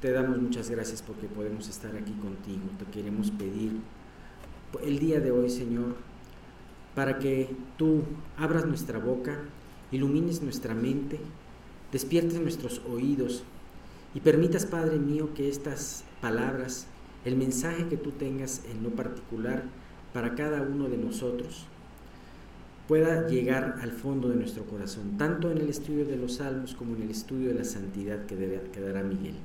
Te damos muchas gracias porque podemos estar aquí contigo. Te queremos pedir el día de hoy, Señor, para que tú abras nuestra boca, ilumines nuestra mente, despiertes nuestros oídos y permitas, Padre mío, que estas palabras, el mensaje que tú tengas en lo particular para cada uno de nosotros, pueda llegar al fondo de nuestro corazón, tanto en el estudio de los salmos como en el estudio de la santidad que, debe, que dará Miguel.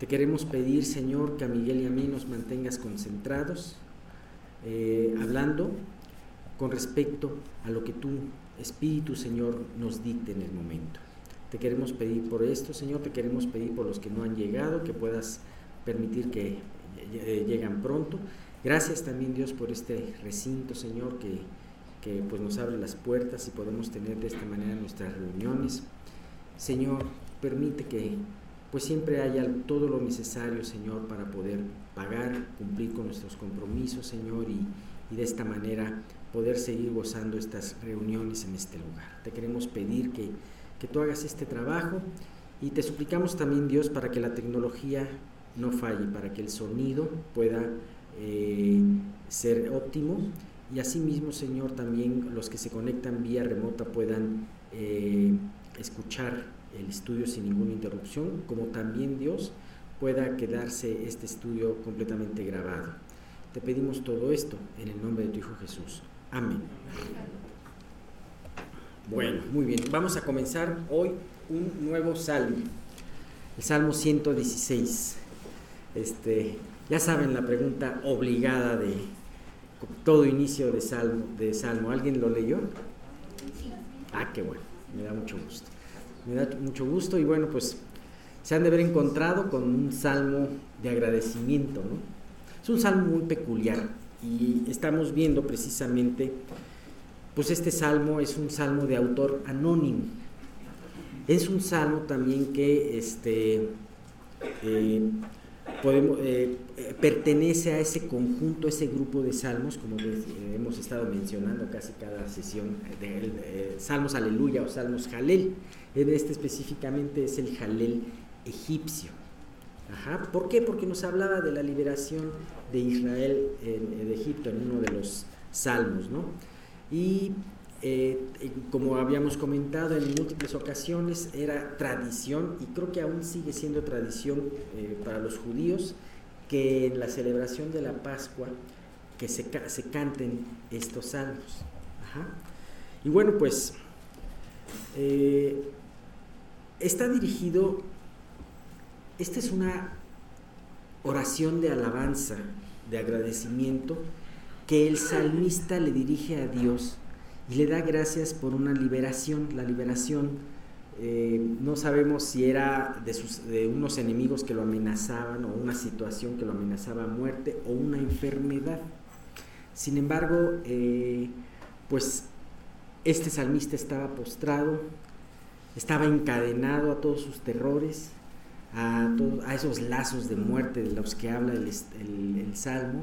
Te queremos pedir, Señor, que a Miguel y a mí nos mantengas concentrados, eh, hablando con respecto a lo que tu Espíritu, Señor, nos dicte en el momento. Te queremos pedir por esto, Señor, te queremos pedir por los que no han llegado, que puedas permitir que eh, lleguen pronto. Gracias también, Dios, por este recinto, Señor, que, que pues nos abre las puertas y podemos tener de esta manera nuestras reuniones. Señor, permite que pues siempre haya todo lo necesario, Señor, para poder pagar, cumplir con nuestros compromisos, Señor, y, de esta manera poder seguir gozando estas reuniones en este lugar. Te queremos pedir que, que tú hagas este trabajo y te suplicamos también, Dios, para que la tecnología no falle, para que el sonido pueda eh, ser óptimo y asimismo, Señor, también los que se conectan vía remota puedan eh, escuchar el estudio sin ninguna interrupción, como también Dios pueda quedarse este estudio completamente grabado. Te pedimos todo esto en el nombre de tu Hijo Jesús. Amén. Bueno, muy bien. Vamos a comenzar hoy un nuevo salmo. El Salmo 116. Este, ya saben la pregunta obligada de todo inicio de salmo, de salmo. ¿Alguien lo leyó? Ah, qué bueno. Me da mucho gusto me da mucho gusto y bueno, pues se han de haber encontrado con un salmo de agradecimiento, ¿no? Es un salmo muy peculiar y estamos viendo precisamente, pues este salmo es un salmo de autor anónimo. Es un salmo también que este, eh, podemos, eh, eh, pertenece a ese conjunto, ese grupo de salmos, como hemos estado mencionando casi cada sesión, de, salmos aleluya o salmos jalel. Este específicamente es el jalel egipcio. Ajá. ¿Por qué? Porque nos hablaba de la liberación de Israel de Egipto en uno de los salmos, ¿no? Y eh, como habíamos comentado en múltiples ocasiones, era tradición, y creo que aún sigue siendo tradición eh, para los judíos, que en la celebración de la Pascua que se, canten estos salmos. Y bueno, pues eh, está dirigido, esta es una oración de alabanza, de agradecimiento, que el salmista le dirige a Dios y le da gracias por una liberación. La liberación, eh, no sabemos si era de, sus, de unos enemigos que lo amenazaban o una situación que lo amenazaba a muerte o una enfermedad. Sin embargo, eh, pues este salmista estaba postrado, estaba encadenado a todos sus terrores, a, a esos lazos de muerte de los que habla el, Salmo,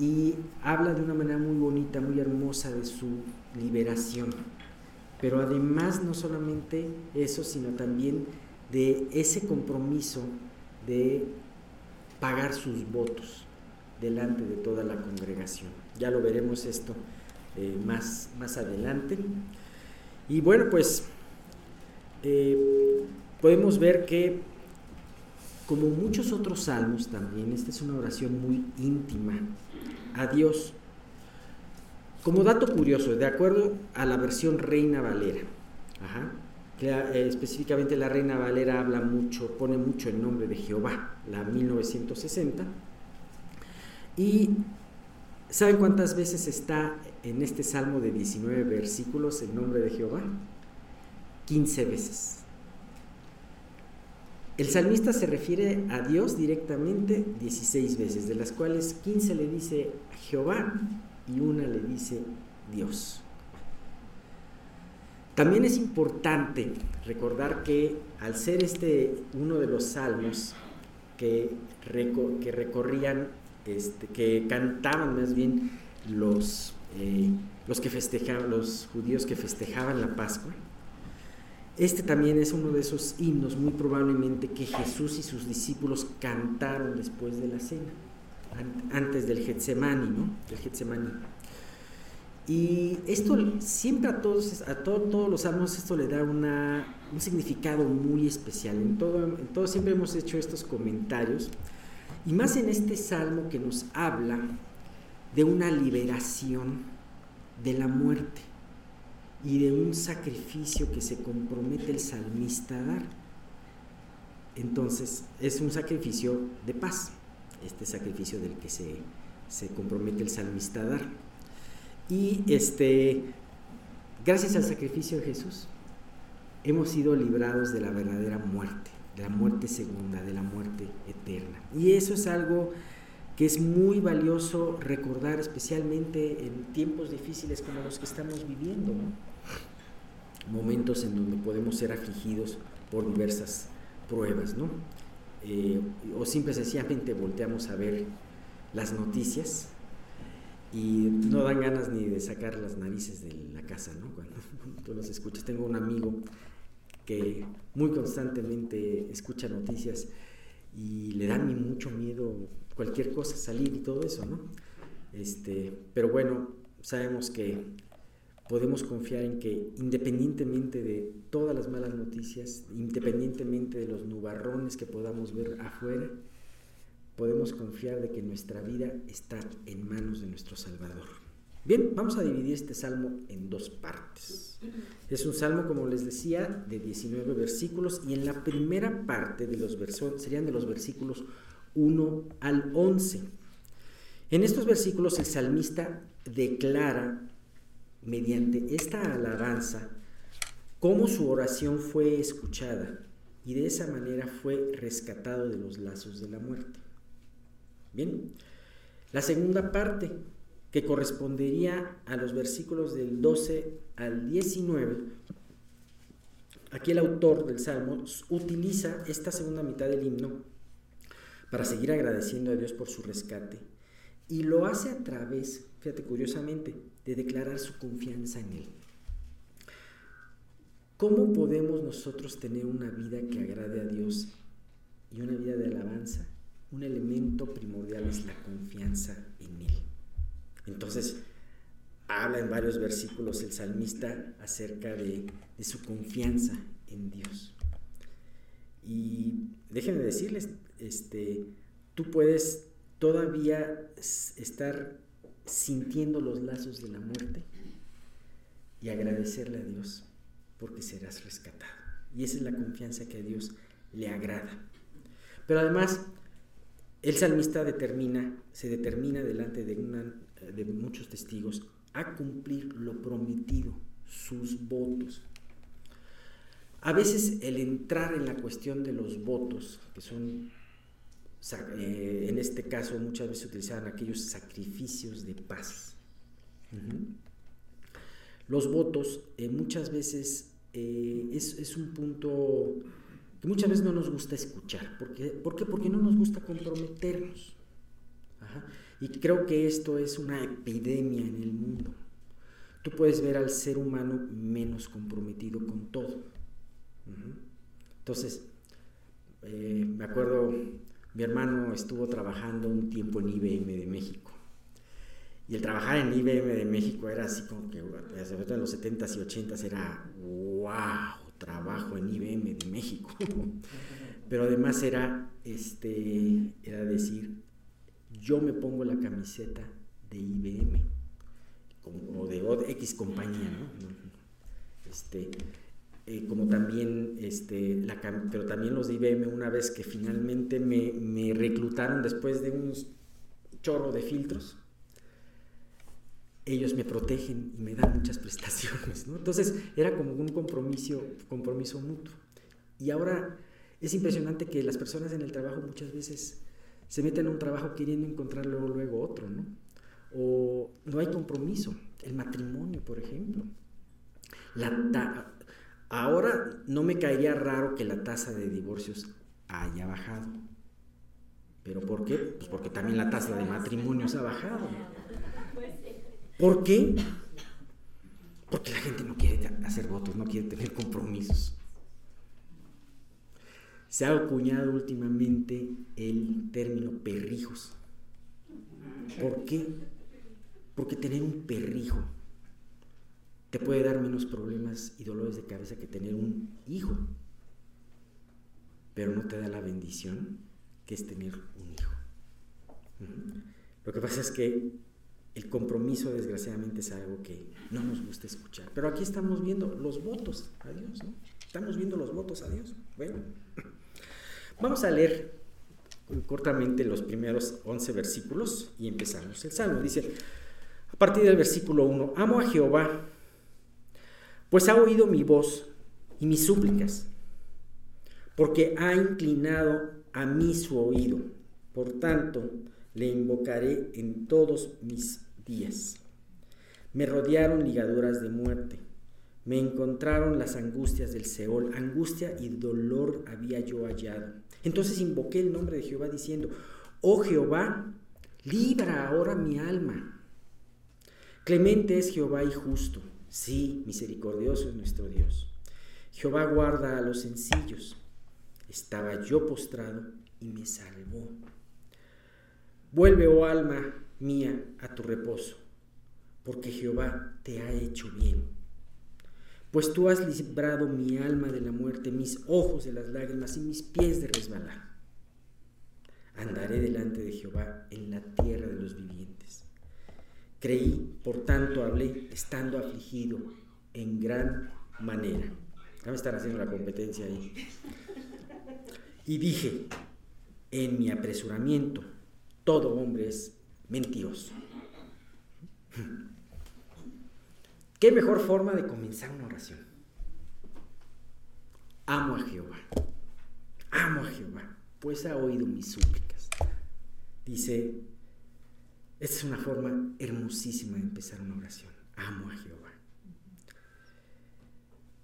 y habla de una manera muy bonita, muy hermosa de su liberación. Pero además no solamente eso, sino también de ese compromiso de pagar sus votos delante de toda la congregación. Ya lo veremos esto eh, más, más adelante. Y bueno, pues eh, podemos ver que, como muchos otros salmos también, esta es una oración muy íntima a Dios. Como dato curioso, de acuerdo a la versión Reina Valera, eh, específicamente la Reina Valera habla mucho, pone mucho el nombre de Jehová, la 1960, y ¿saben cuántas veces está en este salmo de 19 versículos el nombre de Jehová? 15 veces. El salmista se refiere a Dios directamente 16 veces, de las cuales 15 le dice Jehová y una le dice Dios. También es importante recordar que al ser este uno de los salmos que, que recorrían, este, que cantaban más bien los, eh, los que festejaban, los judíos que festejaban la Pascua, Este también es uno de esos himnos muy probablemente que Jesús y sus discípulos cantaron después de la cena, antes del Getsemani, ¿no? Del Getsemani. Y esto siempre a todos, a todos los salmos, esto le da un significado muy especial. En todo, en todo siempre hemos hecho estos comentarios. Y más en este salmo que nos habla de una liberación de la muerte y de un sacrificio que se compromete el salmista a dar. Entonces, es un sacrificio de paz, este sacrificio del que se, se compromete el salmista a dar. Y este, gracias al sacrificio de Jesús, hemos sido librados de la verdadera muerte, de la muerte segunda, de la muerte eterna. Y eso es algo que es muy valioso recordar, especialmente en tiempos difíciles como los que estamos viviendo momentos en donde podemos ser afligidos por diversas pruebas, ¿no? Eh, o simple sencillamente volteamos a ver las noticias y no dan ganas ni de sacar las narices de la casa, ¿no? Cuando tú los escuchas. Tengo un amigo que muy constantemente escucha noticias y le da mucho miedo cualquier cosa, salir y todo eso, ¿no? Este, pero bueno, sabemos que podemos confiar en que independientemente de todas las malas noticias, independientemente de los nubarrones que podamos ver afuera, podemos confiar de que nuestra vida está en manos de nuestro Salvador. Bien, vamos a dividir este salmo en dos partes. Es un salmo, como les decía, de 19 versículos y en la primera parte de los versos serían de los versículos 1 al 11. En estos versículos el salmista declara mediante esta alabanza cómo su oración fue escuchada y de esa manera fue rescatado de los lazos de la muerte. Bien, la segunda parte, que correspondería a los versículos del 12 al 19, aquí el autor del Salmo utiliza esta segunda mitad del himno para seguir agradeciendo a Dios por su rescate y lo hace a través, fíjate curiosamente, de declarar su confianza en Él. ¿Cómo podemos nosotros tener una vida que agrade a Dios y una vida de alabanza? Un elemento primordial es la confianza en Él. Entonces, habla en varios versículos el salmista acerca de, su confianza en Dios. Y déjenme decirles, este, tú puedes todavía estar sintiendo los lazos de la muerte y agradecerle a Dios porque serás rescatado. Y esa es la confianza que a Dios le agrada. Pero además, el salmista determina, se determina delante de, de muchos testigos a cumplir lo prometido, sus votos. A veces el entrar en la cuestión de los votos, que son eh, en este caso muchas veces utilizaban aquellos sacrificios de paz. Los votos eh, muchas veces eh, es, un punto que muchas veces no nos gusta escuchar. ¿Por qué? Porque no nos gusta comprometernos. Y creo que esto es una epidemia en el mundo. Tú puedes ver al ser humano menos comprometido con todo. Entonces, me acuerdo mi hermano estuvo trabajando un tiempo en IBM de México. Y el trabajar en IBM de México era así como que, sobre en los 70s y 80s, era wow, trabajo en IBM de México. Pero además era, este, era decir, yo me pongo la camiseta de IBM o de X compañía, ¿no? Este, eh, como también, este, la, pero también los de IBM, una vez que finalmente me, me reclutaron después de un chorro de filtros, ellos me protegen y me dan muchas prestaciones. ¿no? Entonces era como un compromiso, compromiso mutuo. Y ahora es impresionante que las personas en el trabajo muchas veces se meten en un trabajo queriendo encontrar luego, luego otro, ¿no? O no hay compromiso. El matrimonio, por ejemplo. La, Ahora no me caería raro que la tasa de divorcios haya bajado. ¿Pero por qué? Pues porque también la tasa de matrimonios ha bajado. ¿Por qué? Porque la gente no quiere hacer votos, no quiere tener compromisos. se ha acuñado últimamente el término perrijos. ¿Por qué? Porque tener un perrijo te puede dar menos problemas y dolores de cabeza que tener un hijo, pero no te da la bendición que es tener un hijo. Lo que pasa es que el compromiso, desgraciadamente, es algo que no nos gusta escuchar. Pero aquí estamos viendo los votos a Dios, ¿no? Estamos viendo los votos a Dios. Bueno, vamos a leer cortamente los primeros 11 versículos y empezamos el salmo. Dice, a partir del versículo 1, amo a Jehová, pues ha oído mi voz y mis súplicas, porque ha inclinado a mí su oído. Por tanto, le invocaré en todos mis días. Me rodearon ligaduras de muerte, me encontraron las angustias del Seol, angustia y dolor había yo hallado. Entonces invoqué el nombre de Jehová diciendo, oh Jehová, libra ahora mi alma. Clemente es Jehová y justo, sí, misericordioso es nuestro Dios. Jehová guarda a los sencillos. Estaba yo postrado y me salvó. Vuelve, oh alma mía, a tu reposo, porque Jehová te ha hecho bien. Pues tú has librado mi alma de la muerte, mis ojos de las lágrimas y mis pies de resbalar. Andaré delante de Jehová en la tierra de los vivientes. Creí, por tanto hablé, estando afligido en gran manera. Ya me están haciendo la competencia ahí. Y dije, en mi apresuramiento, todo hombre es mentiroso. ¿Qué mejor forma de comenzar una oración? Amo a Jehová. Amo a Jehová, pues ha oído mis súplicas. Dice, esta es una forma hermosísima de empezar una oración. Amo a Jehová.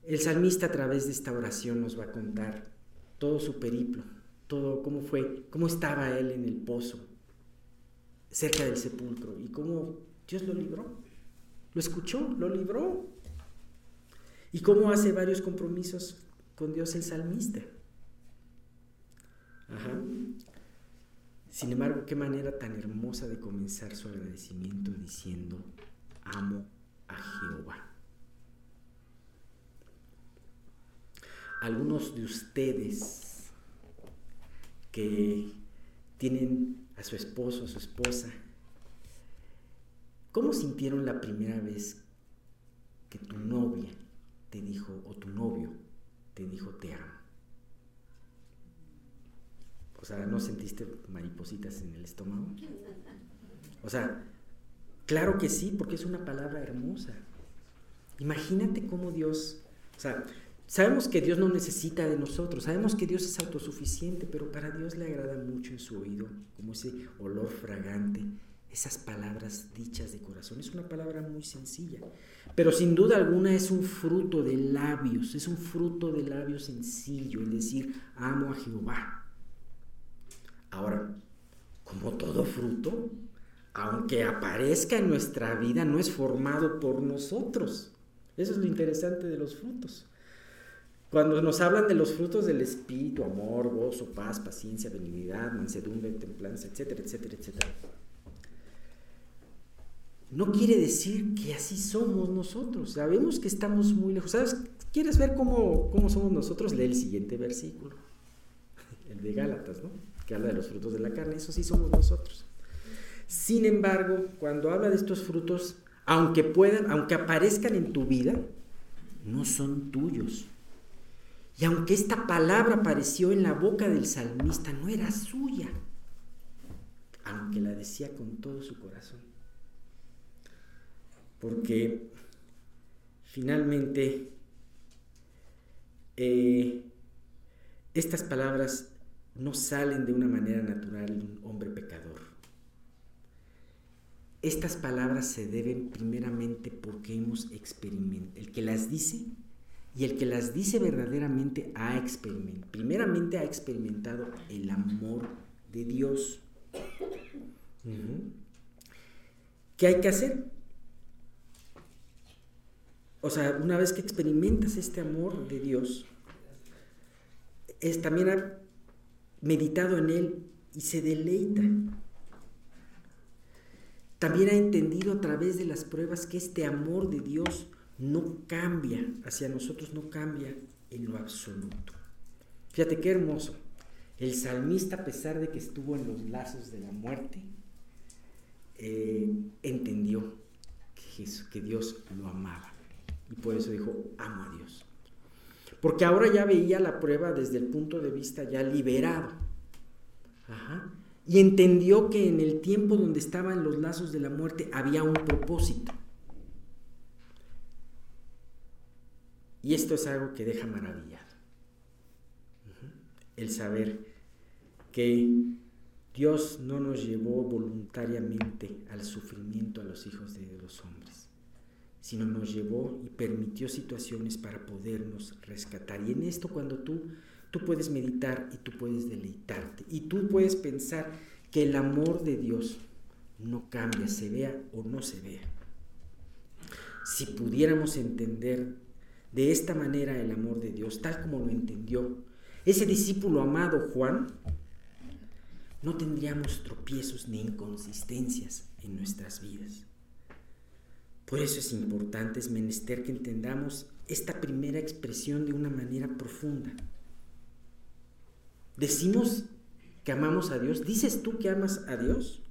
El salmista a través de esta oración nos va a contar todo su periplo, todo cómo fue, cómo estaba él en el pozo, cerca del sepulcro y cómo Dios lo libró. Lo escuchó, lo libró. Y cómo hace varios compromisos con Dios el salmista. Ajá. Sin embargo, qué manera tan hermosa de comenzar su agradecimiento diciendo, amo a Jehová. Algunos de ustedes que tienen a su esposo, a su esposa. ¿Cómo sintieron la primera vez que tu novia te dijo, o tu novio te dijo te amo? Sea, ¿no sentiste maripositas en el estómago? O sea, claro que sí, porque es una palabra hermosa. Imagínate cómo Dios, o sea, Sabemos que Dios no necesita de nosotros, sabemos que Dios es autosuficiente, pero para Dios le agrada mucho en su oído, como ese olor fragante, esas palabras dichas de corazón. Es una palabra muy sencilla, pero sin duda alguna es un fruto de labios, es un fruto de labios sencillo, el decir, amo a Jehová. Ahora, como todo fruto, aunque aparezca en nuestra vida, no es formado por nosotros. Eso es lo interesante de los frutos. Cuando nos hablan de los frutos del Espíritu, amor, gozo, paz, paciencia, benignidad, mansedumbre, templanza, etcétera, etcétera, etcétera. No quiere decir que así somos nosotros. Sabemos que estamos muy lejos. ¿Quieres ver cómo, cómo somos nosotros? Lee el siguiente versículo. El de Gálatas, ¿no? Que habla de los frutos de la carne. Eso sí somos nosotros. Sin embargo, cuando habla de estos frutos, aunque puedan, aunque aparezcan en tu vida, no son tuyos y aunque esta palabra apareció en la boca del salmista, no era suya, aunque la decía con todo su corazón. Porque finalmente eh, estas palabras no salen de una manera natural de un hombre pecador. Estas palabras se deben primeramente porque hemos experimentado, el que las dice y el que las dice verdaderamente ha experimentado, primeramente ha experimentado el amor de Dios. ¿Qué hay que hacer? O sea, una vez que experimentas este amor de Dios, es, también meditado en él y se deleita. También ha entendido a través de las pruebas que este amor de Dios no cambia hacia nosotros, no cambia en lo absoluto. Fíjate qué hermoso. El salmista, a pesar de que estuvo en los lazos de la muerte, eh, entendió que, que Dios lo amaba. Y por eso dijo, amo a Dios. Porque ahora ya veía la prueba desde el punto de vista ya liberado. Y entendió que en el tiempo donde estaban los lazos de la muerte había un propósito. Y esto es algo que deja maravillado. El saber que Dios no nos llevó voluntariamente al sufrimiento a los hijos de los hombres, sino nos llevó y permitió situaciones para podernos rescatar. Y en esto cuando tú, tú puedes meditar y tú puedes deleitarte y tú puedes pensar que el amor de Dios no cambia, se vea o no se vea. Si pudiéramos entender de esta manera el amor de Dios, tal como lo entendió ese discípulo amado Juan, no tendríamos tropiezos ni inconsistencias en nuestras vidas. Por eso es importante, es menester que entendamos esta primera expresión de una manera profunda. Decimos que amamos a Dios, dices tú que amas a Dios,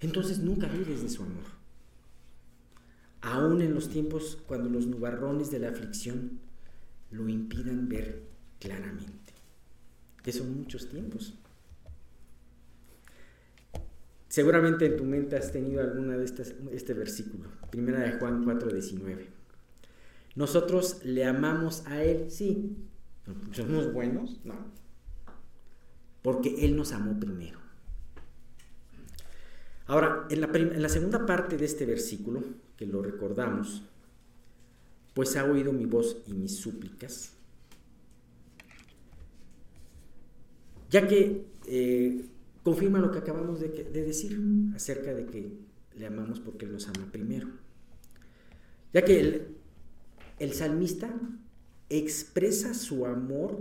entonces nunca dudes de su amor aún en los tiempos cuando los nubarrones de la aflicción lo impidan ver claramente, que son muchos tiempos. Seguramente en tu mente has tenido alguna de estas, este versículo, primera de Juan 4:19. Nosotros le amamos a Él, sí. ¿Somos buenos? No. Porque Él nos amó primero. Ahora, en la, en segunda parte de este versículo, que lo recordamos, pues ha oído mi voz y mis súplicas, ya que eh, confirma lo que acabamos de, decir acerca de que le amamos porque Él nos ama primero. Ya que el, el salmista expresa su amor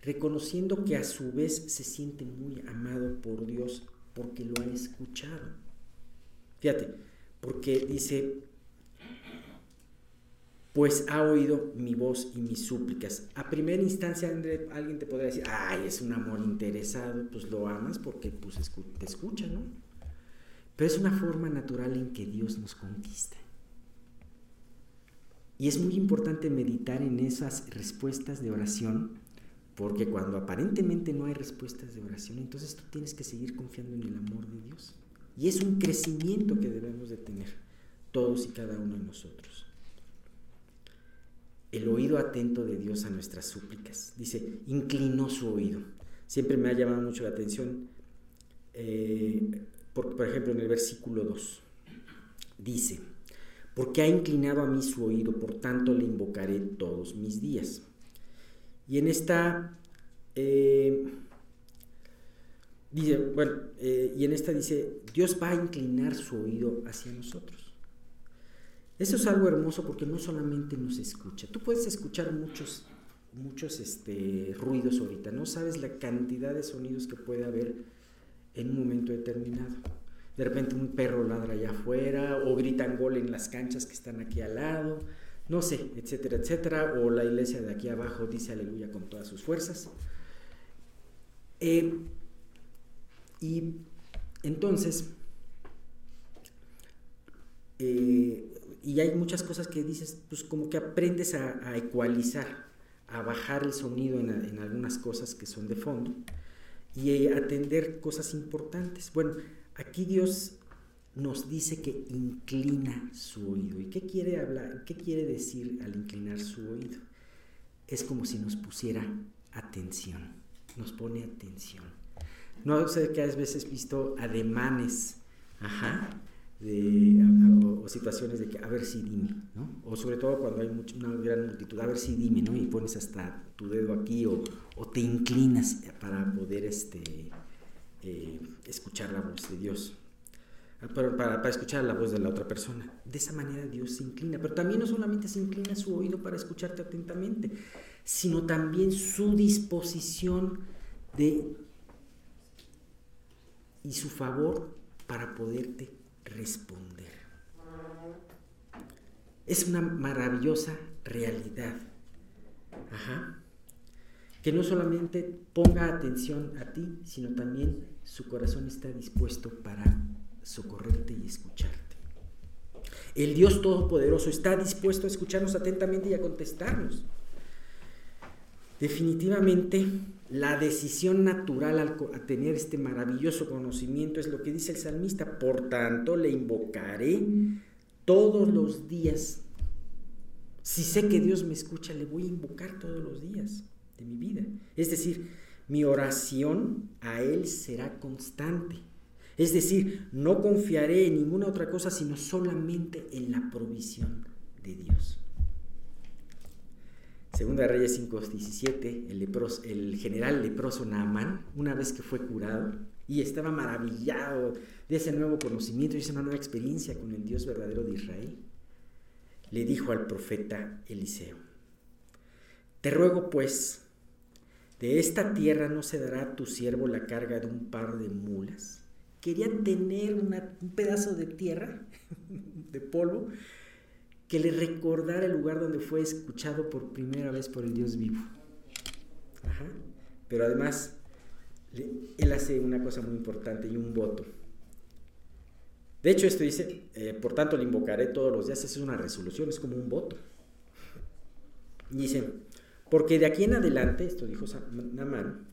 reconociendo que a su vez se siente muy amado por Dios porque lo ha escuchado. Fíjate, porque dice, pues ha oído mi voz y mis súplicas. A primera instancia alguien te podría decir, ay, es un amor interesado, pues lo amas porque pues, te escucha, ¿no? Pero es una forma natural en que Dios nos conquista. Y es muy importante meditar en esas respuestas de oración, porque cuando aparentemente no hay respuestas de oración, entonces tú tienes que seguir confiando en el amor de Dios. Y es un crecimiento que debemos de tener todos y cada uno de nosotros el oído atento de Dios a nuestras súplicas. Dice, inclinó su oído. Siempre me ha llamado mucho la atención, eh, por, ejemplo, en el versículo 2, dice, porque ha inclinado a mí su oído, por tanto le invocaré todos mis días. Y en esta, eh, dice, bueno, eh, y en esta dice, Dios va a inclinar su oído hacia nosotros. Eso es algo hermoso porque no solamente nos escucha, tú puedes escuchar muchos, muchos este, ruidos ahorita, no sabes la cantidad de sonidos que puede haber en un momento determinado. De repente un perro ladra allá afuera o gritan gol en las canchas que están aquí al lado, no sé, etcétera, etcétera, o la iglesia de aquí abajo dice aleluya con todas sus fuerzas. Eh, y entonces, eh, y hay muchas cosas que dices, pues como que aprendes a, ecualizar, a bajar el sonido en, algunas cosas que son de fondo y atender cosas importantes. Bueno, aquí Dios nos dice que inclina su oído. ¿Y qué quiere hablar? ¿Qué quiere decir al inclinar su oído? Es como si nos pusiera atención, nos pone atención. No sé que has veces visto ademanes, ajá, de, o, situaciones de que, a ver si dime, ¿no? O sobre todo cuando hay mucha, una gran multitud, a ver si dime, ¿no? Y pones hasta tu dedo aquí o, o te inclinas para poder este, eh, escuchar la voz de Dios. para, para, escuchar la voz de la otra persona. De esa manera Dios se inclina, pero también no solamente se inclina su oído para escucharte atentamente, sino también su disposición de y su favor para poderte responder. Es una maravillosa realidad. Que no solamente ponga atención a ti, sino también su corazón está dispuesto para socorrerte y escucharte. El Dios Todopoderoso está dispuesto a escucharnos atentamente y a contestarnos. Definitivamente, la decisión natural al tener este maravilloso conocimiento es lo que dice el salmista. Por tanto, le invocaré todos los días. Si sé que Dios me escucha, le voy a invocar todos los días de mi vida. Es decir, mi oración a Él será constante. Es decir, no confiaré en ninguna otra cosa sino solamente en la provisión de Dios. Segunda Reyes 5:17, el, el general leproso Naamán, una vez que fue curado y estaba maravillado de ese nuevo conocimiento y esa nueva experiencia con el Dios verdadero de Israel, le dijo al profeta Eliseo, Te ruego pues, de esta tierra no se dará a tu siervo la carga de un par de mulas. Quería tener un pedazo de tierra, de polvo, que le recordara el lugar donde fue escuchado por primera vez por el Dios vivo. Pero además, él hace una cosa muy importante y un voto. De hecho, esto dice, eh, por tanto le invocaré todos los días, es una resolución, es como un voto. dice, porque de aquí en adelante, esto dijo Namán,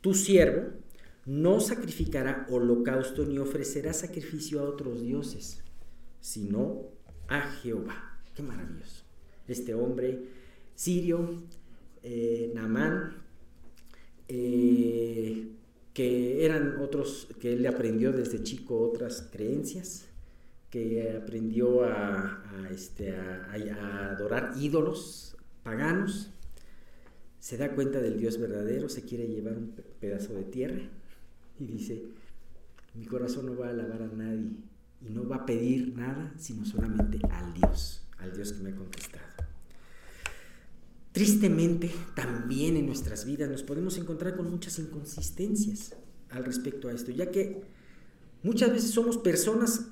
tu siervo no sacrificará holocausto ni ofrecerá sacrificio a otros dioses, sino a Jehová. Qué maravilloso. Este hombre sirio, eh, eh, que eran otros, que él aprendió desde chico otras creencias, que aprendió a, este, a adorar ídolos paganos, se da cuenta del Dios verdadero, se quiere llevar un pedazo de tierra y dice, mi corazón no va a alabar a nadie y no va a pedir nada, sino solamente al Dios, al Dios que me ha contestado. Tristemente, también en nuestras vidas nos podemos encontrar con muchas inconsistencias al respecto a esto, ya que muchas veces somos personas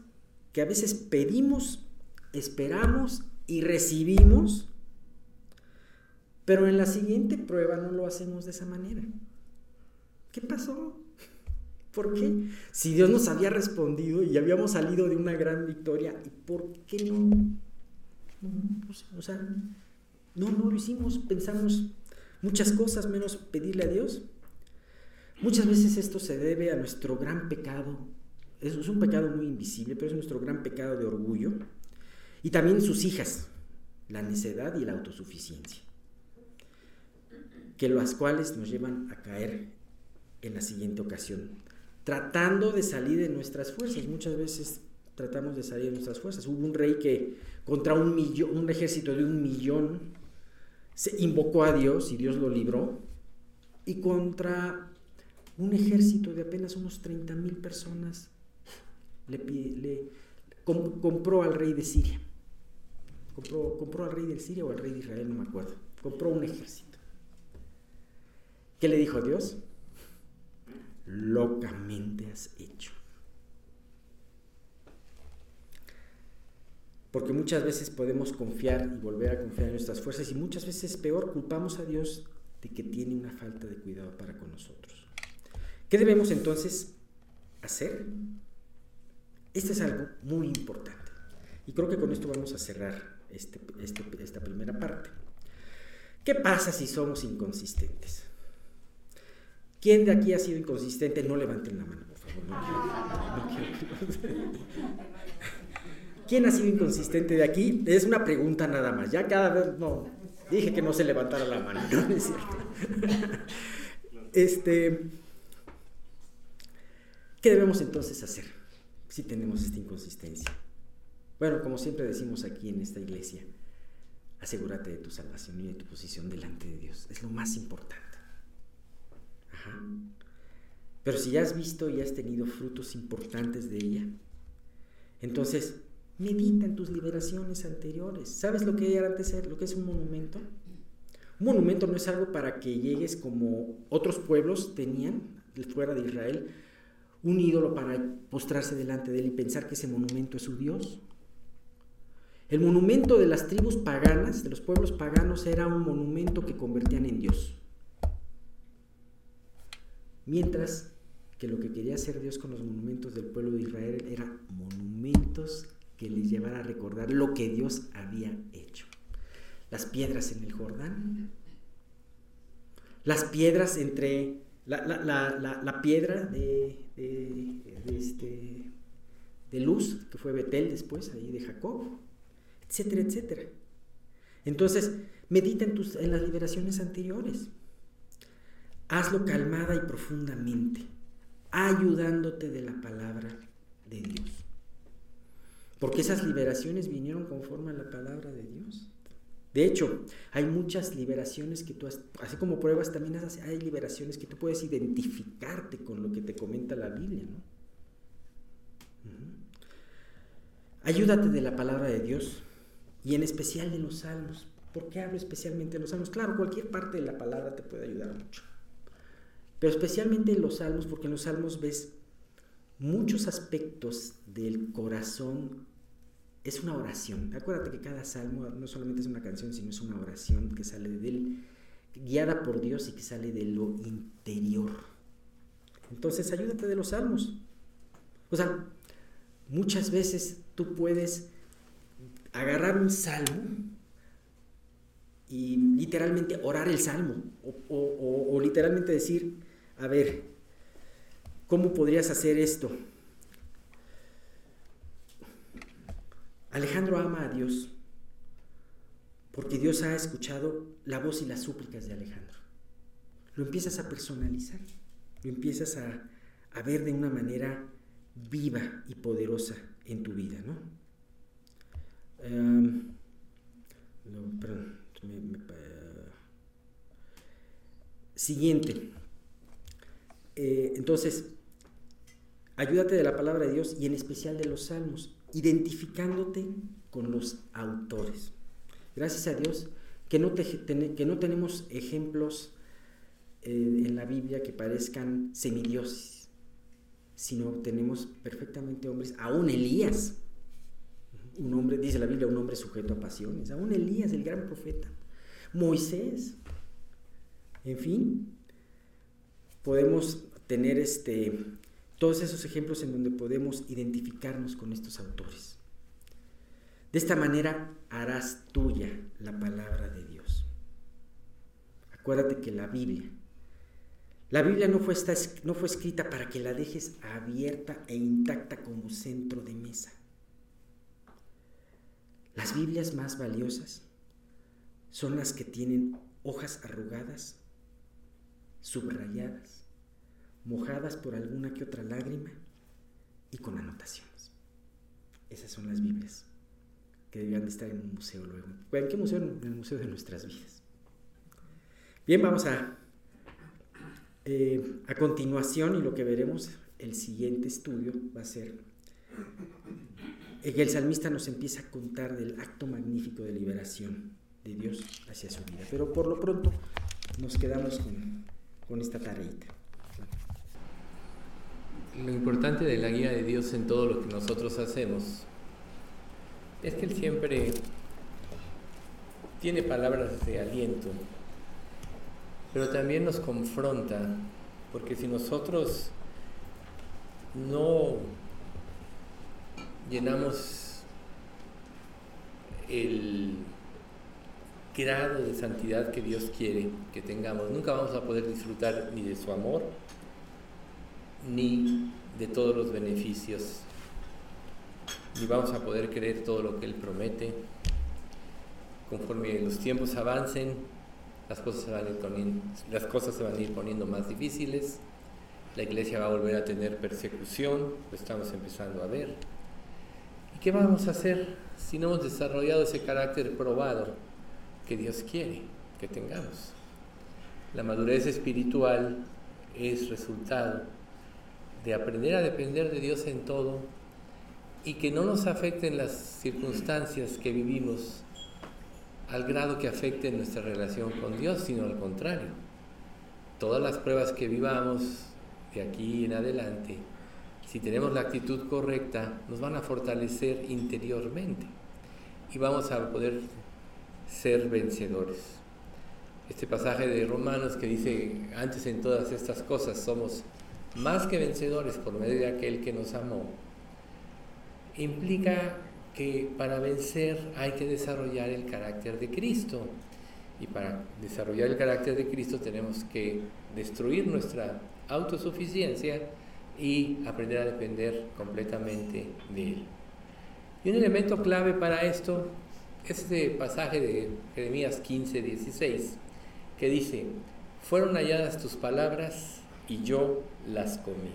que a veces pedimos, esperamos y recibimos, pero en la siguiente prueba no lo hacemos de esa manera. ¿Qué pasó? ¿Por qué? Si Dios nos había respondido y habíamos salido de una gran victoria, ¿por qué no? No, no lo hicimos, pensamos muchas cosas menos pedirle a Dios. Muchas veces esto se debe a nuestro gran pecado. Eso es un pecado muy invisible, pero es nuestro gran pecado de orgullo. Y también sus hijas, la necedad y la autosuficiencia, que las cuales nos llevan a caer en la siguiente ocasión tratando de salir de nuestras fuerzas. Muchas veces tratamos de salir de nuestras fuerzas. Hubo un rey que contra un, millón, un ejército de un millón se invocó a Dios y Dios lo libró. Y contra un ejército de apenas unos 30 mil personas le, compró al rey de Siria. Compró al rey de Siria o al rey de Israel, no me acuerdo. Compró un ejército. ¿Qué le dijo a Dios? locamente has hecho. Porque muchas veces podemos confiar y volver a confiar en nuestras fuerzas y muchas veces peor culpamos a Dios de que tiene una falta de cuidado para con nosotros. ¿Qué debemos entonces hacer? Este es algo muy importante. Y creo que con esto vamos a cerrar este, este, esta primera parte. ¿Qué pasa si somos inconsistentes? ¿Quién de aquí ha sido inconsistente? No levanten la mano, por favor. ¿Quién ha sido inconsistente de aquí? Es una pregunta nada más. Ya cada vez, no, dije que no se levantara la mano, no, es cierto. Este, ¿qué debemos entonces hacer si tenemos esta inconsistencia? Bueno, como siempre decimos aquí en esta iglesia, asegúrate de tu salvación y de tu posición delante de Dios. Es lo más importante. Pero si ya has visto y has tenido frutos importantes de ella, Entonces, medita en tus liberaciones anteriores. ¿Sabes lo que era antes lo que es un monumento? Un monumento no es algo para que llegues como otros pueblos tenían fuera de Israel, un ídolo para postrarse delante de él y pensar que ese monumento es su Dios. El monumento de las tribus paganas, de los pueblos paganos, era un monumento que convertían en Dios. Mientras que lo que quería hacer Dios con los monumentos del pueblo de Israel eran monumentos que les llevara a recordar lo que Dios había hecho. Las piedras en el Jordán, las piedras entre la, piedra de, este, de luz, que fue Betel después, ahí de Jacob, etcétera, etcétera. Entonces, medita en, tus, en las liberaciones anteriores. Hazlo calmada y profundamente, ayudándote de la palabra de Dios. Porque esas liberaciones vinieron conforme a la palabra de Dios. De hecho, hay muchas liberaciones que tú, has, así como pruebas, también hay liberaciones que tú puedes identificarte con lo que te comenta la Biblia. ¿no? Ayúdate de la palabra de Dios y en especial de los salmos. ¿Por qué hablo especialmente de los salmos? Claro, cualquier parte de la palabra te puede ayudar mucho. Pero especialmente en los salmos, porque en los salmos ves muchos aspectos del corazón es una oración. Acuérdate que cada salmo no solamente es una canción, sino es una oración que sale de él, guiada por Dios y que sale de lo interior. Entonces, ayúdate de los salmos. O sea, muchas veces tú puedes agarrar un salmo y literalmente orar el salmo o, o literalmente decir, a ver, ¿cómo podrías hacer esto? Alejandro ama a Dios porque Dios ha escuchado la voz y las súplicas de Alejandro. Lo empiezas a personalizar, lo empiezas a, ver de una manera viva y poderosa en tu vida, ¿no? Em, perdón, siguiente. Eh, entonces, ayúdate de la palabra de Dios y en especial de los salmos identificándote con los autores. Gracias a Dios que no, tenemos ejemplos eh, en la Biblia que parezcan semidioses, sino tenemos perfectamente hombres, aún Elías, un hombre, dice la Biblia, un hombre sujeto a pasiones, aún Elías, el gran profeta, Moisés, en fin, podemos tener este, todos esos ejemplos en donde podemos identificarnos con estos autores. De esta manera harás tuya la palabra de Dios. Acuérdate que la Biblia, la Biblia no fue, no fue escrita para que la dejes abierta e intacta como centro de mesa. Las Biblias más valiosas son las que tienen hojas arrugadas, subrayadas, mojadas por alguna que otra lágrima y con anotaciones. Esas son las Biblias que debían de estar en un museo luego. ¿En qué museo? En el Museo de nuestras vidas. Bien, vamos a, eh, a continuación y lo que veremos, el siguiente estudio va a ser que el salmista nos empieza a contar del acto magnífico de liberación de Dios hacia su vida. Pero por lo pronto nos quedamos con, con esta tareita lo importante de la guía de Dios en todo lo que nosotros hacemos es que Él siempre tiene palabras de aliento, pero también nos confronta, porque si nosotros no llenamos el grado de santidad que Dios quiere que tengamos, nunca vamos a poder disfrutar ni de su amor, ni de todos los beneficios, ni vamos a poder creer todo lo que Él promete. Conforme los tiempos avancen, las cosas, se van a ir poniendo, las cosas se van a ir poniendo más difíciles, la iglesia va a volver a tener persecución, lo estamos empezando a ver. ¿Y qué vamos a hacer si no hemos desarrollado ese carácter probado que Dios quiere que tengamos? La madurez espiritual es resultado de aprender a depender de Dios en todo y que no nos afecten las circunstancias que vivimos al grado que afecten nuestra relación con Dios, sino al contrario. Todas las pruebas que vivamos de aquí en adelante, si tenemos la actitud correcta, nos van a fortalecer interiormente y vamos a poder ser vencedores. Este pasaje de Romanos que dice, antes en todas estas cosas somos más que vencedores por medio de aquel que nos amó, implica que para vencer hay que desarrollar el carácter de Cristo. Y para desarrollar el carácter de Cristo tenemos que destruir nuestra autosuficiencia y aprender a depender completamente de Él. Y un elemento clave para esto es este pasaje de Jeremías 15, 16, que dice, fueron halladas tus palabras y yo las comí.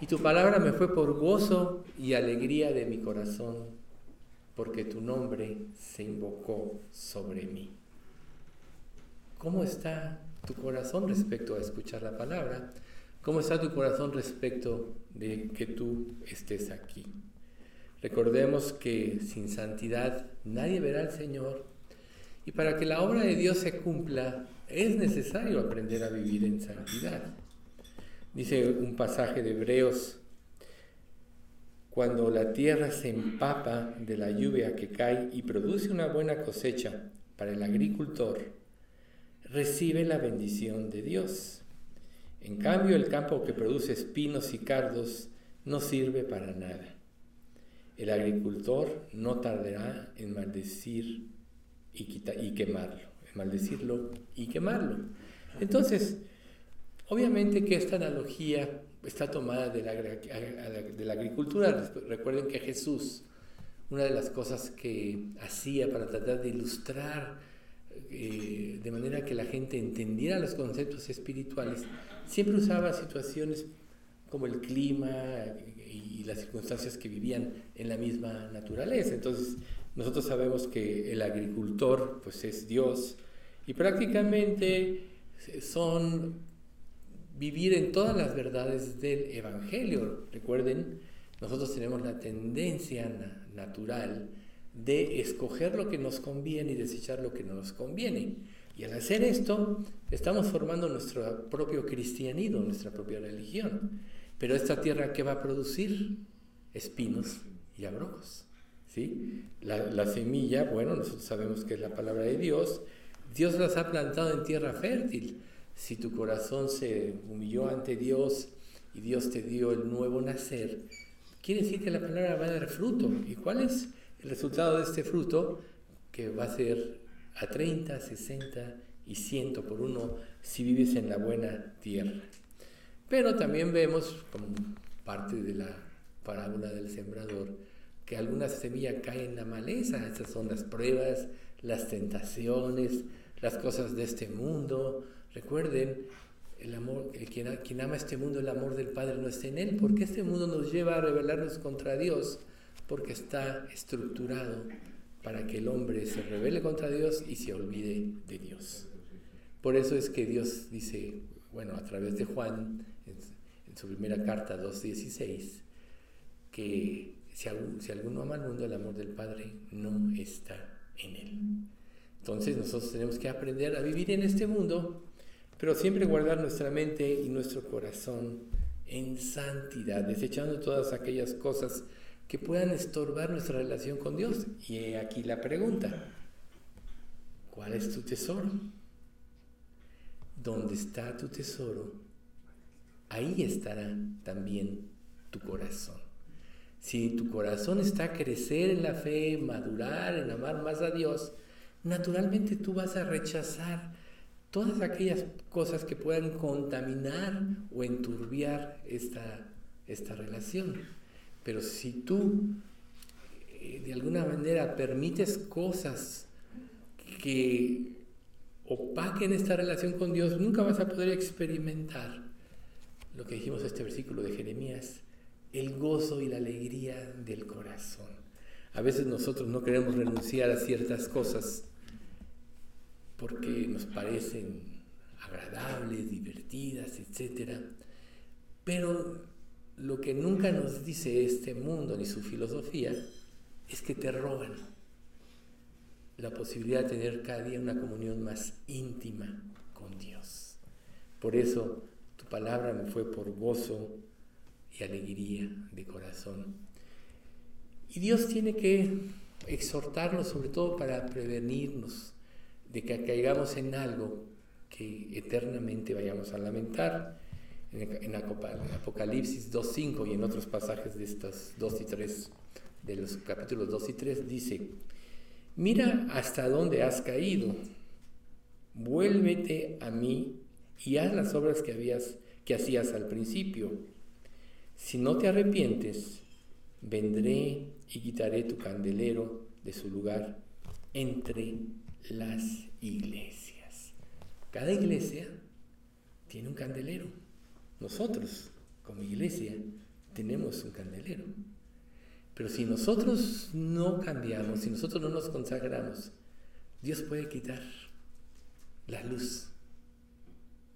Y tu palabra me fue por gozo y alegría de mi corazón, porque tu nombre se invocó sobre mí. ¿Cómo está tu corazón respecto a escuchar la palabra? ¿Cómo está tu corazón respecto de que tú estés aquí? Recordemos que sin santidad nadie verá al Señor y para que la obra de Dios se cumpla es necesario aprender a vivir en santidad. Dice un pasaje de Hebreos, cuando la tierra se empapa de la lluvia que cae y produce una buena cosecha para el agricultor, recibe la bendición de Dios. En cambio, el campo que produce espinos y cardos no sirve para nada. El agricultor no tardará en maldecir y, y quemarlo, maldecirlo y quemarlo. Entonces, Obviamente que esta analogía está tomada de la, de la agricultura. Recuerden que Jesús, una de las cosas que hacía para tratar de ilustrar eh, de manera que la gente entendiera los conceptos espirituales, siempre usaba situaciones como el clima y las circunstancias que vivían en la misma naturaleza. Entonces, nosotros sabemos que el agricultor pues es Dios y prácticamente son vivir en todas las verdades del Evangelio. Recuerden, nosotros tenemos la tendencia natural de escoger lo que nos conviene y desechar lo que no nos conviene. Y al hacer esto, estamos formando nuestro propio cristianismo, nuestra propia religión. Pero esta tierra, ¿qué va a producir? Espinos y abrojos. ¿sí? La, la semilla, bueno, nosotros sabemos que es la palabra de Dios. Dios las ha plantado en tierra fértil si tu corazón se humilló ante Dios y Dios te dio el nuevo nacer, quiere decir que la palabra va a dar fruto. ¿Y cuál es el resultado de este fruto? Que va a ser a 30, 60 y 100 por uno si vives en la buena tierra. Pero también vemos, como parte de la parábola del sembrador, que algunas semillas caen en la maleza. Estas son las pruebas, las tentaciones, las cosas de este mundo, Recuerden, el amor, quien, quien ama este mundo, el amor del Padre no está en él, porque este mundo nos lleva a rebelarnos contra Dios, porque está estructurado para que el hombre se rebele contra Dios y se olvide de Dios. Por eso es que Dios dice, bueno, a través de Juan, en, su primera carta 2.16, que si, si alguno ama al mundo, el amor del Padre no está en él. Entonces nosotros tenemos que aprender a vivir en este mundo pero siempre guardar nuestra mente y nuestro corazón en santidad, desechando todas aquellas cosas que puedan estorbar nuestra relación con Dios. Y aquí la pregunta, ¿cuál es tu tesoro? ¿Dónde está tu tesoro? Ahí estará también tu corazón. Si tu corazón está a crecer en la fe, madurar, en amar más a Dios, naturalmente tú vas a rechazar todas aquellas cosas que puedan contaminar o enturbiar esta, esta relación. Pero si tú eh, de alguna manera permites cosas que opaquen esta relación con Dios, nunca vas a poder experimentar lo que dijimos en este versículo de Jeremías, el gozo y la alegría del corazón. A veces nosotros no queremos renunciar a ciertas cosas porque nos parecen agradables, divertidas, etc. Pero lo que nunca nos dice este mundo ni su filosofía es que te roban la posibilidad de tener cada día una comunión más íntima con Dios. Por eso tu palabra me fue por gozo y alegría de corazón. Y Dios tiene que exhortarnos sobre todo para prevenirnos de que caigamos en algo que eternamente vayamos a lamentar. En, Apocalipsis 2.5 y en otros pasajes de estos 2 y 3, de los capítulos 2 y 3, dice, mira hasta dónde has caído, vuélvete a mí y haz las obras que, habías, que hacías al principio. Si no te arrepientes, vendré y quitaré tu candelero de su lugar entre las iglesias. Cada iglesia tiene un candelero. Nosotros, como iglesia, tenemos un candelero. Pero si nosotros no cambiamos, si nosotros no nos consagramos, Dios puede quitar la luz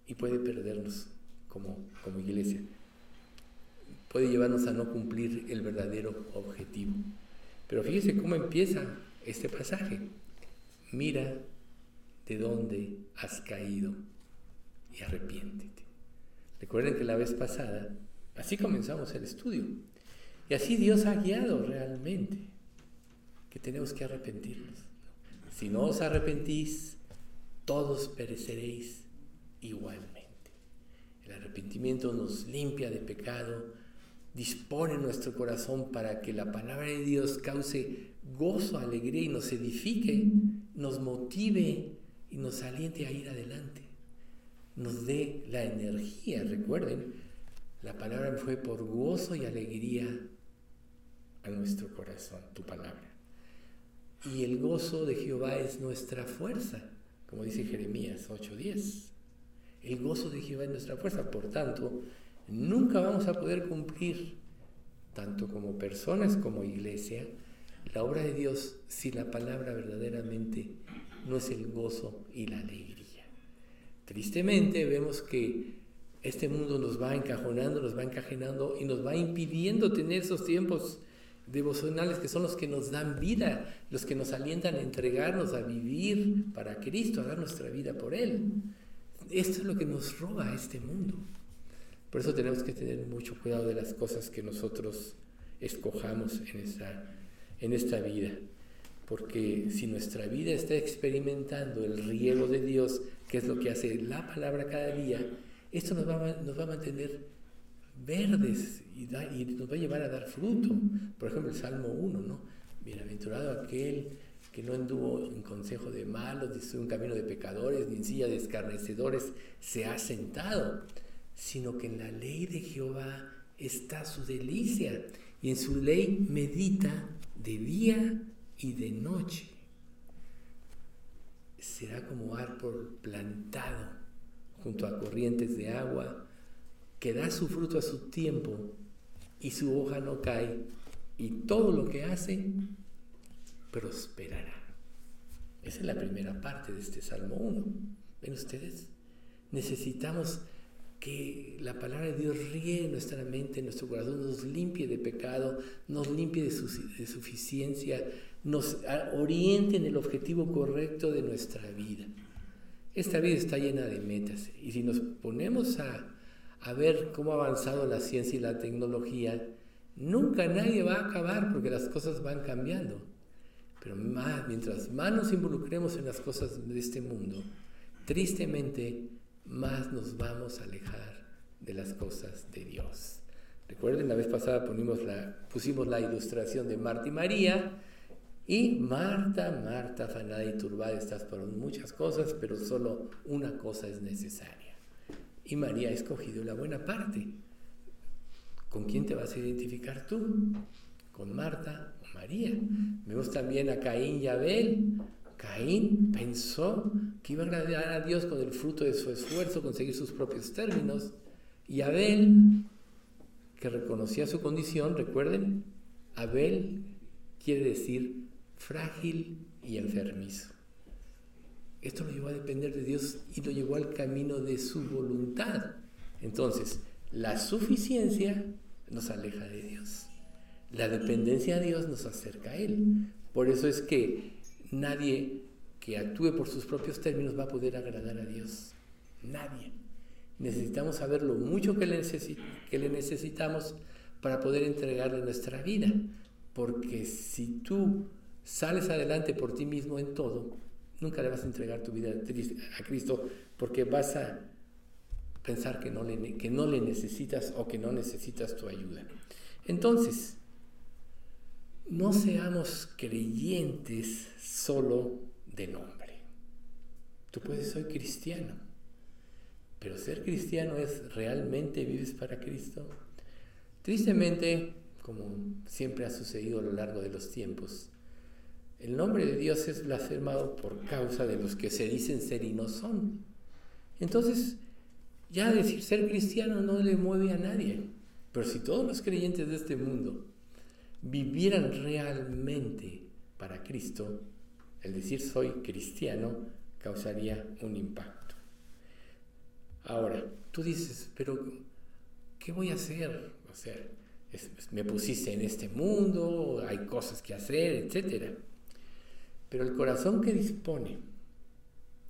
y puede perdernos como, como iglesia. Puede llevarnos a no cumplir el verdadero objetivo. Pero fíjese cómo empieza este pasaje. Mira de dónde has caído y arrepiéntete. Recuerden que la vez pasada, así comenzamos el estudio. Y así Dios ha guiado realmente que tenemos que arrepentirnos. Si no os arrepentís, todos pereceréis igualmente. El arrepentimiento nos limpia de pecado, dispone nuestro corazón para que la palabra de Dios cause gozo, alegría y nos edifique, nos motive y nos aliente a ir adelante, nos dé la energía. Recuerden, la palabra fue por gozo y alegría a nuestro corazón, tu palabra. Y el gozo de Jehová es nuestra fuerza, como dice Jeremías 8:10. El gozo de Jehová es nuestra fuerza, por tanto, nunca vamos a poder cumplir, tanto como personas como iglesia, la obra de Dios si la palabra verdaderamente no es el gozo y la alegría. Tristemente vemos que este mundo nos va encajonando, nos va encajonando y nos va impidiendo tener esos tiempos devocionales que son los que nos dan vida, los que nos alientan a entregarnos, a vivir para Cristo, a dar nuestra vida por Él. Esto es lo que nos roba este mundo. Por eso tenemos que tener mucho cuidado de las cosas que nosotros escojamos en esta, en esta vida. Porque si nuestra vida está experimentando el riego de Dios, que es lo que hace la palabra cada día, esto nos va, nos va a mantener verdes y, y, nos va a llevar a dar fruto. Por ejemplo, el Salmo 1, ¿no? Bienaventurado aquel que no anduvo en consejo de malos, ni en camino de pecadores, ni en silla de escarnecedores, se ha sentado sino que en la ley de Jehová está su delicia y en su ley medita de día y de noche. Será como árbol plantado junto a corrientes de agua, que da su fruto a su tiempo y su hoja no cae, y todo lo que hace prosperará. Esa es la primera parte de este Salmo 1. ¿Ven ustedes? Necesitamos que la palabra de Dios ríe nuestra mente, nuestro corazón, nos limpie de pecado, nos limpie de, suficiencia, nos oriente en el objetivo correcto de nuestra vida. Esta vida está llena de metas y si nos ponemos a, a ver cómo ha avanzado la ciencia y la tecnología, nunca nadie va a acabar porque las cosas van cambiando. Pero más, mientras más nos involucremos en las cosas de este mundo, tristemente más nos vamos a alejar de las cosas de Dios. Recuerden, la vez pasada pusimos la ilustración de Marta y María. Y Marta, Marta, afanada y turbada, estás por muchas cosas, pero solo una cosa es necesaria. Y María ha escogido la buena parte. ¿Con quién te vas a identificar tú? ¿Con Marta o María? Vemos también a Caín y Abel. Caín pensó que iba a agradar a Dios con el fruto de su esfuerzo, conseguir sus propios términos. Y Abel, que reconocía su condición, recuerden, Abel quiere decir frágil y enfermizo. Esto lo llevó a depender de Dios y lo llevó al camino de su voluntad. Entonces, la suficiencia nos aleja de Dios. La dependencia a Dios nos acerca a Él. Por eso es que nadie que actúe por sus propios términos va a poder agradar a Dios. Nadie. Necesitamos saber lo mucho que le, necesitamos para poder entregarle nuestra vida. Porque si tú sales adelante por ti mismo en todo, nunca le vas a entregar tu vida a Cristo porque vas a pensar que no le, que no le necesitas o que no necesitas tu ayuda. Entonces, no seamos creyentes solo de nombre. Tú puedes ser cristiano, pero ser cristiano es realmente vives para Cristo. Tristemente, como siempre ha sucedido a lo largo de los tiempos, el nombre de Dios es blasfemado por causa de los que se dicen ser y no son. Entonces, ya decir ser cristiano no le mueve a nadie. Pero si todos los creyentes de este mundo vivieran realmente para Cristo, el decir soy cristiano causaría un impacto. Ahora, tú dices, pero ¿qué voy a hacer? Me pusiste en este mundo, hay cosas que hacer, etc. Pero el corazón que dispone,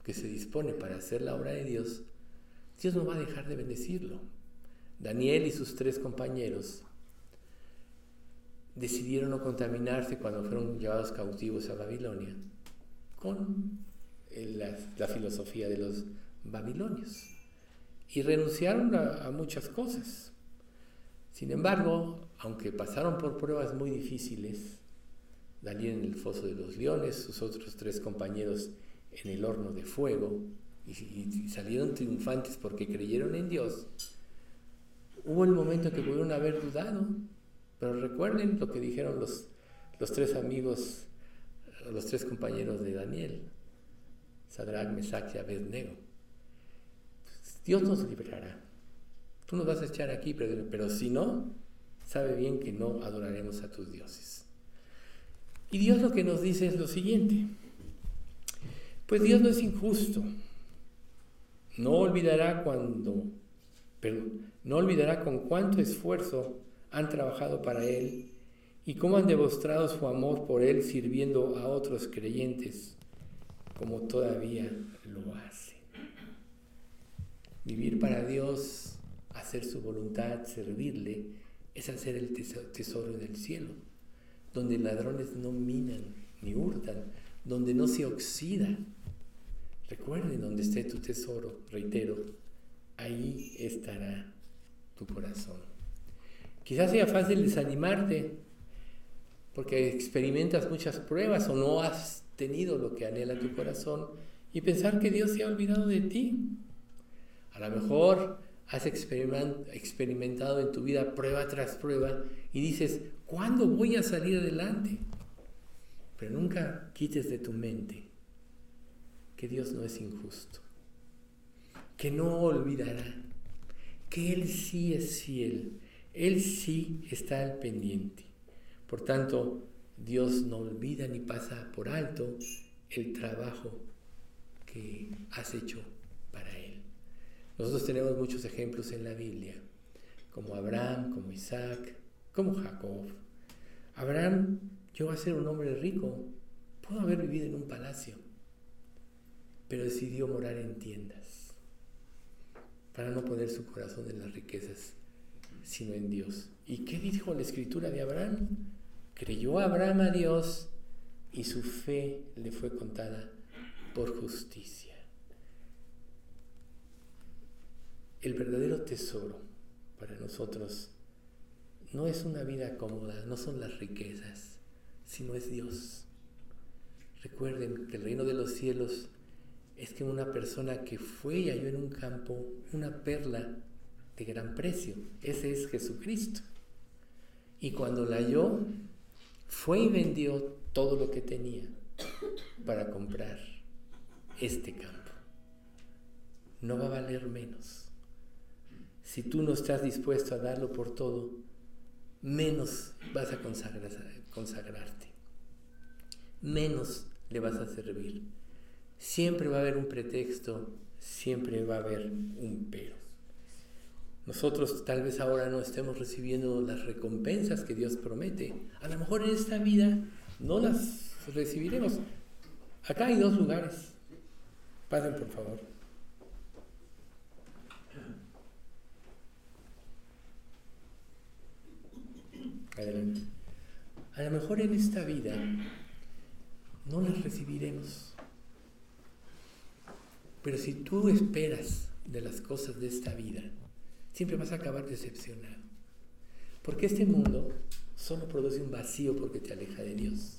que se dispone para hacer la obra de Dios, Dios no va a dejar de bendecirlo. Daniel y sus tres compañeros decidieron no contaminarse cuando fueron llevados cautivos a Babilonia con la, filosofía de los babilonios y renunciaron a, muchas cosas. Sin embargo, aunque pasaron por pruebas muy difíciles, Daniel en el foso de los leones, sus otros tres compañeros en el horno de fuego, y, salieron triunfantes porque creyeron en Dios, hubo el momento en que pudieron haber dudado, pero recuerden lo que dijeron los, los tres amigos, los tres compañeros de Daniel, Sadrach, Mesach Abednego. Dios nos liberará. Tú nos vas a echar aquí, pero, pero si no, sabe bien que no adoraremos a tus dioses. Y Dios lo que nos dice es lo siguiente. Pues Dios no es injusto. No olvidará cuando, pero no olvidará con cuánto esfuerzo han trabajado para Él y cómo han demostrado su amor por Él sirviendo a otros creyentes, como todavía lo hacen. Vivir para Dios, hacer su voluntad, servirle, es hacer el tesoro del cielo, donde ladrones no minan ni hurtan, donde no se oxida Recuerden donde esté tu tesoro, reitero, ahí estará tu corazón. Quizás sea fácil desanimarte porque experimentas muchas pruebas o no has tenido lo que anhela tu corazón y pensar que Dios se ha olvidado de ti. A lo mejor has experimentado en tu vida prueba tras prueba y dices, ¿cuándo voy a salir adelante? Pero nunca quites de tu mente que Dios no es injusto, que no olvidará, que Él sí es fiel, Él sí está al pendiente. Por tanto, Dios no olvida ni pasa por alto el trabajo que has hecho para Él. Nosotros tenemos muchos ejemplos en la Biblia, como Abraham, como Isaac, como Jacob. Abraham llegó a ser un hombre rico, pudo haber vivido en un palacio, pero decidió morar en tiendas para no poner su corazón en las riquezas, sino en Dios. ¿Y qué dijo la escritura de Abraham? Creyó Abraham a Dios y su fe le fue contada por justicia. El verdadero tesoro para nosotros no es una vida cómoda, no son las riquezas, sino es Dios. Recuerden que el reino de los cielos es que una persona que fue y halló en un campo una perla de gran precio, ese es Jesucristo. Y cuando la halló, fue y vendió todo lo que tenía para comprar este campo. No va a valer menos. Si tú no estás dispuesto a darlo por todo, menos vas a consagrarte. Menos le vas a servir Siempre va a haber un pretexto, siempre va a haber un pero. Nosotros tal vez ahora no estemos recibiendo las recompensas que Dios promete. A lo mejor en esta vida no las recibiremos. Acá hay dos lugares. Pasen por favor. Adelante. A lo mejor en esta vida no las recibiremos. Pero si tú esperas de las cosas de esta vida, siempre vas a acabar decepcionado. Porque este mundo solo produce un vacío porque te aleja de Dios.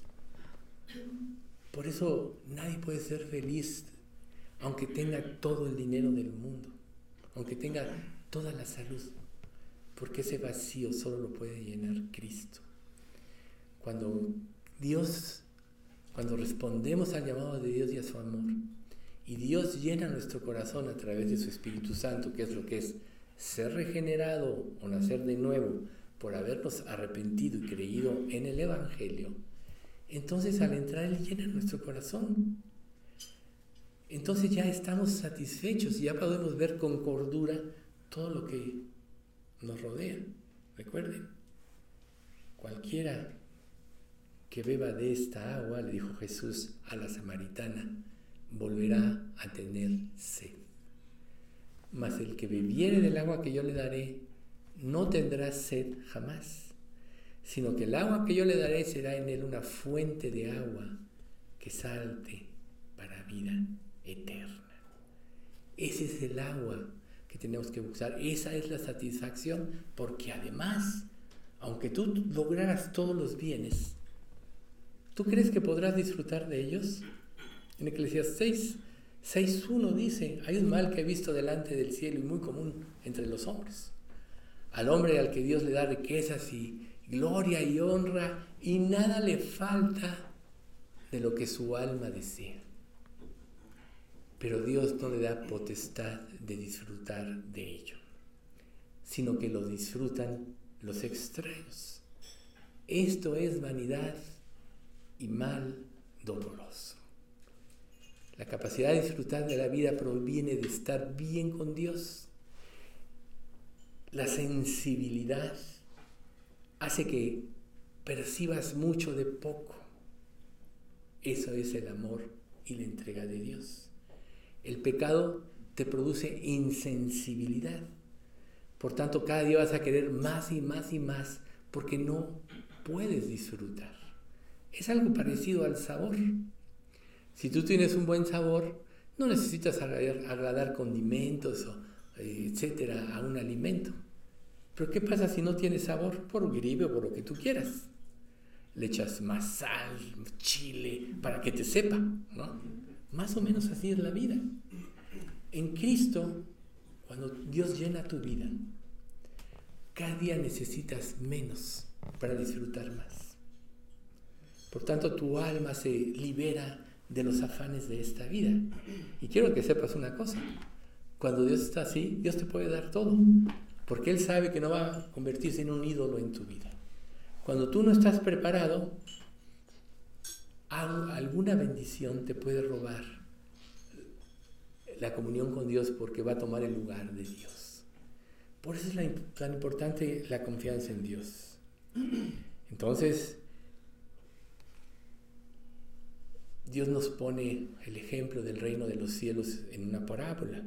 Por eso nadie puede ser feliz aunque tenga todo el dinero del mundo, aunque tenga toda la salud, porque ese vacío solo lo puede llenar Cristo. Cuando Dios, cuando respondemos al llamado de Dios y a su amor, y Dios llena nuestro corazón a través de su Espíritu Santo, que es lo que es ser regenerado o nacer de nuevo por habernos arrepentido y creído en el Evangelio, entonces al entrar Él llena nuestro corazón. Entonces ya estamos satisfechos y ya podemos ver con cordura todo lo que nos rodea. Recuerden, cualquiera que beba de esta agua, le dijo Jesús a la samaritana, volverá a tener sed. Mas el que bebiere del agua que yo le daré, no tendrá sed jamás, sino que el agua que yo le daré será en él una fuente de agua que salte para vida eterna. Ese es el agua que tenemos que buscar. Esa es la satisfacción, porque además, aunque tú lograras todos los bienes, ¿tú crees que podrás disfrutar de ellos? En Eclesiastes 6, 6.1 dice, hay un mal que he visto delante del cielo y muy común entre los hombres. Al hombre al que Dios le da riquezas y gloria y honra y nada le falta de lo que su alma desea. Pero Dios no le da potestad de disfrutar de ello, sino que lo disfrutan los extraños. Esto es vanidad y mal doloroso. La capacidad de disfrutar de la vida proviene de estar bien con Dios. La sensibilidad hace que percibas mucho de poco. Eso es el amor y la entrega de Dios. El pecado te produce insensibilidad. Por tanto, cada día vas a querer más y más y más porque no puedes disfrutar. Es algo parecido al sabor. Si tú tienes un buen sabor, no necesitas agradar, condimentos o eh, etcétera a un alimento. Pero ¿qué pasa si no tiene sabor? Por gripe o por lo que tú quieras. Le echas más sal, chile, para que te sepa, ¿no? Más o menos así es la vida. En Cristo, cuando Dios llena tu vida, cada día necesitas menos para disfrutar más. Por tanto, tu alma se libera de los afanes de esta vida. Y quiero que sepas una cosa. Cuando Dios está así, Dios te puede dar todo. Porque Él sabe que no va a convertirse en un ídolo en tu vida. Cuando tú no estás preparado, alguna bendición te puede robar la comunión con Dios porque va a tomar el lugar de Dios. Por eso es tan importante la confianza en Dios. Entonces, Dios nos pone el ejemplo del reino de los cielos en una parábola.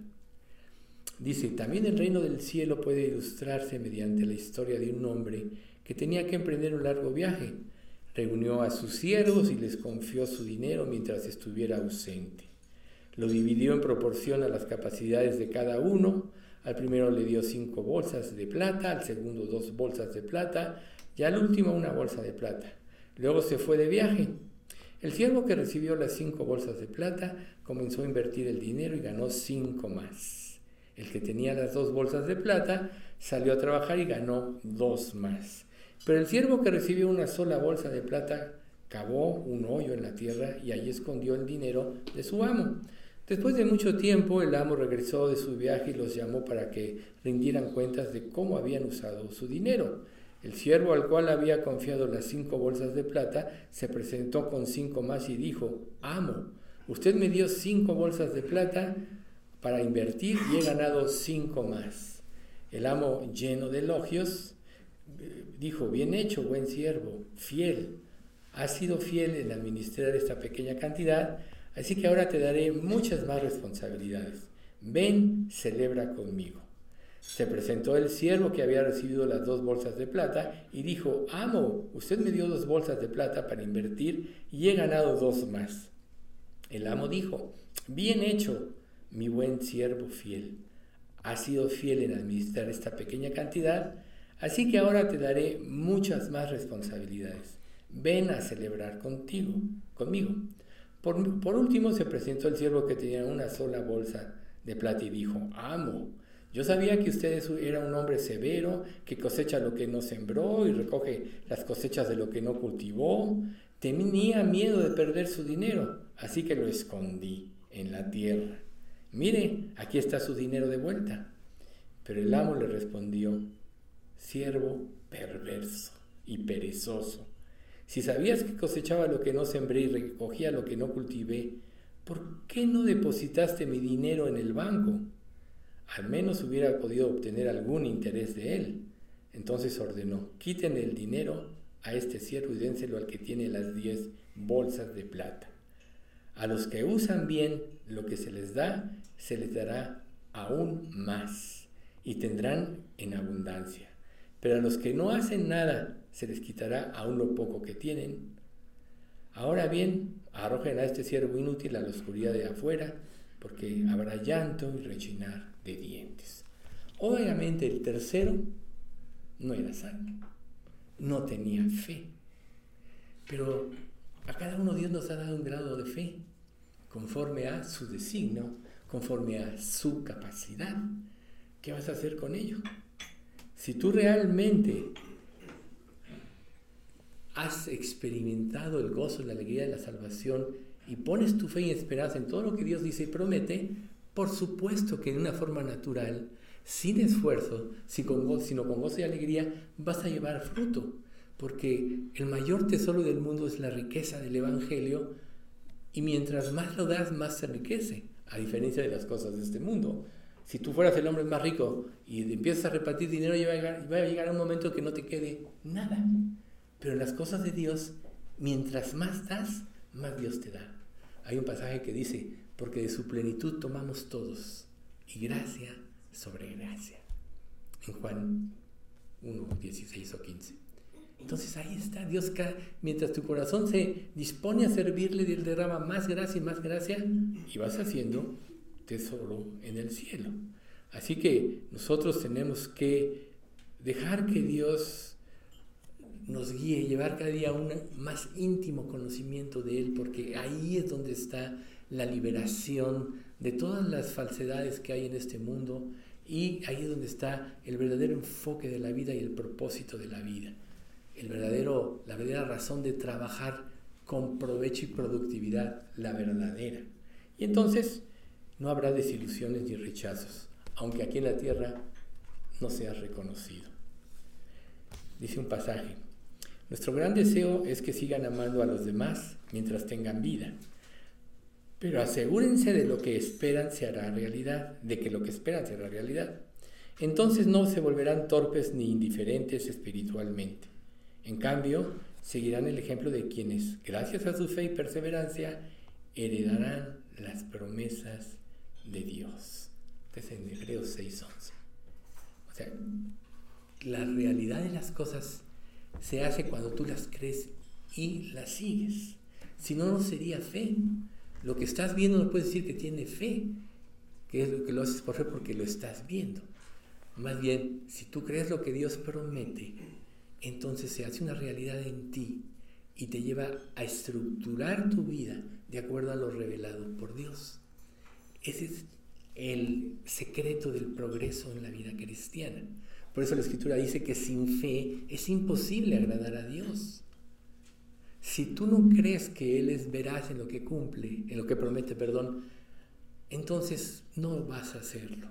Dice, también el reino del cielo puede ilustrarse mediante la historia de un hombre que tenía que emprender un largo viaje. Reunió a sus siervos y les confió su dinero mientras estuviera ausente. Lo dividió en proporción a las capacidades de cada uno. Al primero le dio cinco bolsas de plata, al segundo dos bolsas de plata y al último una bolsa de plata. Luego se fue de viaje. El siervo que recibió las cinco bolsas de plata comenzó a invertir el dinero y ganó cinco más. El que tenía las dos bolsas de plata salió a trabajar y ganó dos más. Pero el siervo que recibió una sola bolsa de plata cavó un hoyo en la tierra y allí escondió el dinero de su amo. Después de mucho tiempo, el amo regresó de su viaje y los llamó para que rindieran cuentas de cómo habían usado su dinero. El siervo al cual había confiado las cinco bolsas de plata se presentó con cinco más y dijo, amo, usted me dio cinco bolsas de plata para invertir y he ganado cinco más. El amo, lleno de elogios, eh, dijo, bien hecho, buen siervo, fiel. Has sido fiel en administrar esta pequeña cantidad, así que ahora te daré muchas más responsabilidades. Ven, celebra conmigo. Se presentó el siervo que había recibido las dos bolsas de plata y dijo, amo, usted me dio dos bolsas de plata para invertir y he ganado dos más. El amo dijo, bien hecho, mi buen siervo fiel. Has sido fiel en administrar esta pequeña cantidad, así que ahora te daré muchas más responsabilidades. Ven a celebrar contigo, conmigo. Por, por último se presentó el siervo que tenía una sola bolsa de plata y dijo, amo, yo sabía que usted era un hombre severo, que cosecha lo que no sembró y recoge las cosechas de lo que no cultivó. Tenía miedo de perder su dinero, así que lo escondí en la tierra. Mire, aquí está su dinero de vuelta. Pero el amo le respondió, siervo perverso y perezoso. Si sabías que cosechaba lo que no sembré y recogía lo que no cultivé, ¿por qué no depositaste mi dinero en el banco? Al menos hubiera podido obtener algún interés de él. Entonces ordenó, quiten el dinero a este siervo y dénselo al que tiene las diez bolsas de plata. A los que usan bien lo que se les da, se les dará aún más y tendrán en abundancia. Pero a los que no hacen nada, se les quitará aún lo poco que tienen. Ahora bien, arrojen a este siervo inútil a la oscuridad de afuera, porque habrá llanto y rechinar dientes. Obviamente el tercero no era salvo, no tenía fe. Pero a cada uno Dios nos ha dado un grado de fe, conforme a su designio, conforme a su capacidad. ¿Qué vas a hacer con ello? Si tú realmente has experimentado el gozo la alegría de la salvación y pones tu fe y esperanza en todo lo que Dios dice y promete, por supuesto que de una forma natural, sin esfuerzo, sino con gozo y alegría, vas a llevar fruto, porque el mayor tesoro del mundo es la riqueza del Evangelio, y mientras más lo das, más se enriquece, a diferencia de las cosas de este mundo. Si tú fueras el hombre más rico y empiezas a repartir dinero, va a llegar, va a llegar un momento que no te quede nada. Pero en las cosas de Dios, mientras más das, más Dios te da. Hay un pasaje que dice, porque de su plenitud tomamos todos, y gracia sobre gracia. En Juan 1, 16 o 15. Entonces ahí está, Dios, mientras tu corazón se dispone a servirle, Él derrama más gracia y más gracia, y vas haciendo tesoro en el cielo. Así que nosotros tenemos que dejar que Dios nos guíe, llevar cada día un más íntimo conocimiento de Él, porque ahí es donde está la liberación de todas las falsedades que hay en este mundo y ahí es donde está el verdadero enfoque de la vida y el propósito de la vida. El verdadero, la verdadera razón de trabajar con provecho y productividad, la verdadera. Y entonces no habrá desilusiones ni rechazos, aunque aquí en la tierra no seas reconocido. Dice un pasaje, nuestro gran deseo es que sigan amando a los demás mientras tengan vida pero asegúrense de lo que esperan se hará realidad, de que lo que esperan se hará realidad. Entonces no se volverán torpes ni indiferentes espiritualmente. En cambio, seguirán el ejemplo de quienes, gracias a su fe y perseverancia, heredarán las promesas de Dios. es en Hebreos 6:11. O sea, la realidad de las cosas se hace cuando tú las crees y las sigues. Si no, no sería fe. Lo que estás viendo no puedes decir que tiene fe, que es lo que lo haces por fe porque lo estás viendo. Más bien, si tú crees lo que Dios promete, entonces se hace una realidad en ti y te lleva a estructurar tu vida de acuerdo a lo revelado por Dios. Ese es el secreto del progreso en la vida cristiana. Por eso la escritura dice que sin fe es imposible agradar a Dios. Si tú no crees que Él es veraz en lo que cumple, en lo que promete, perdón, entonces no vas a hacerlo.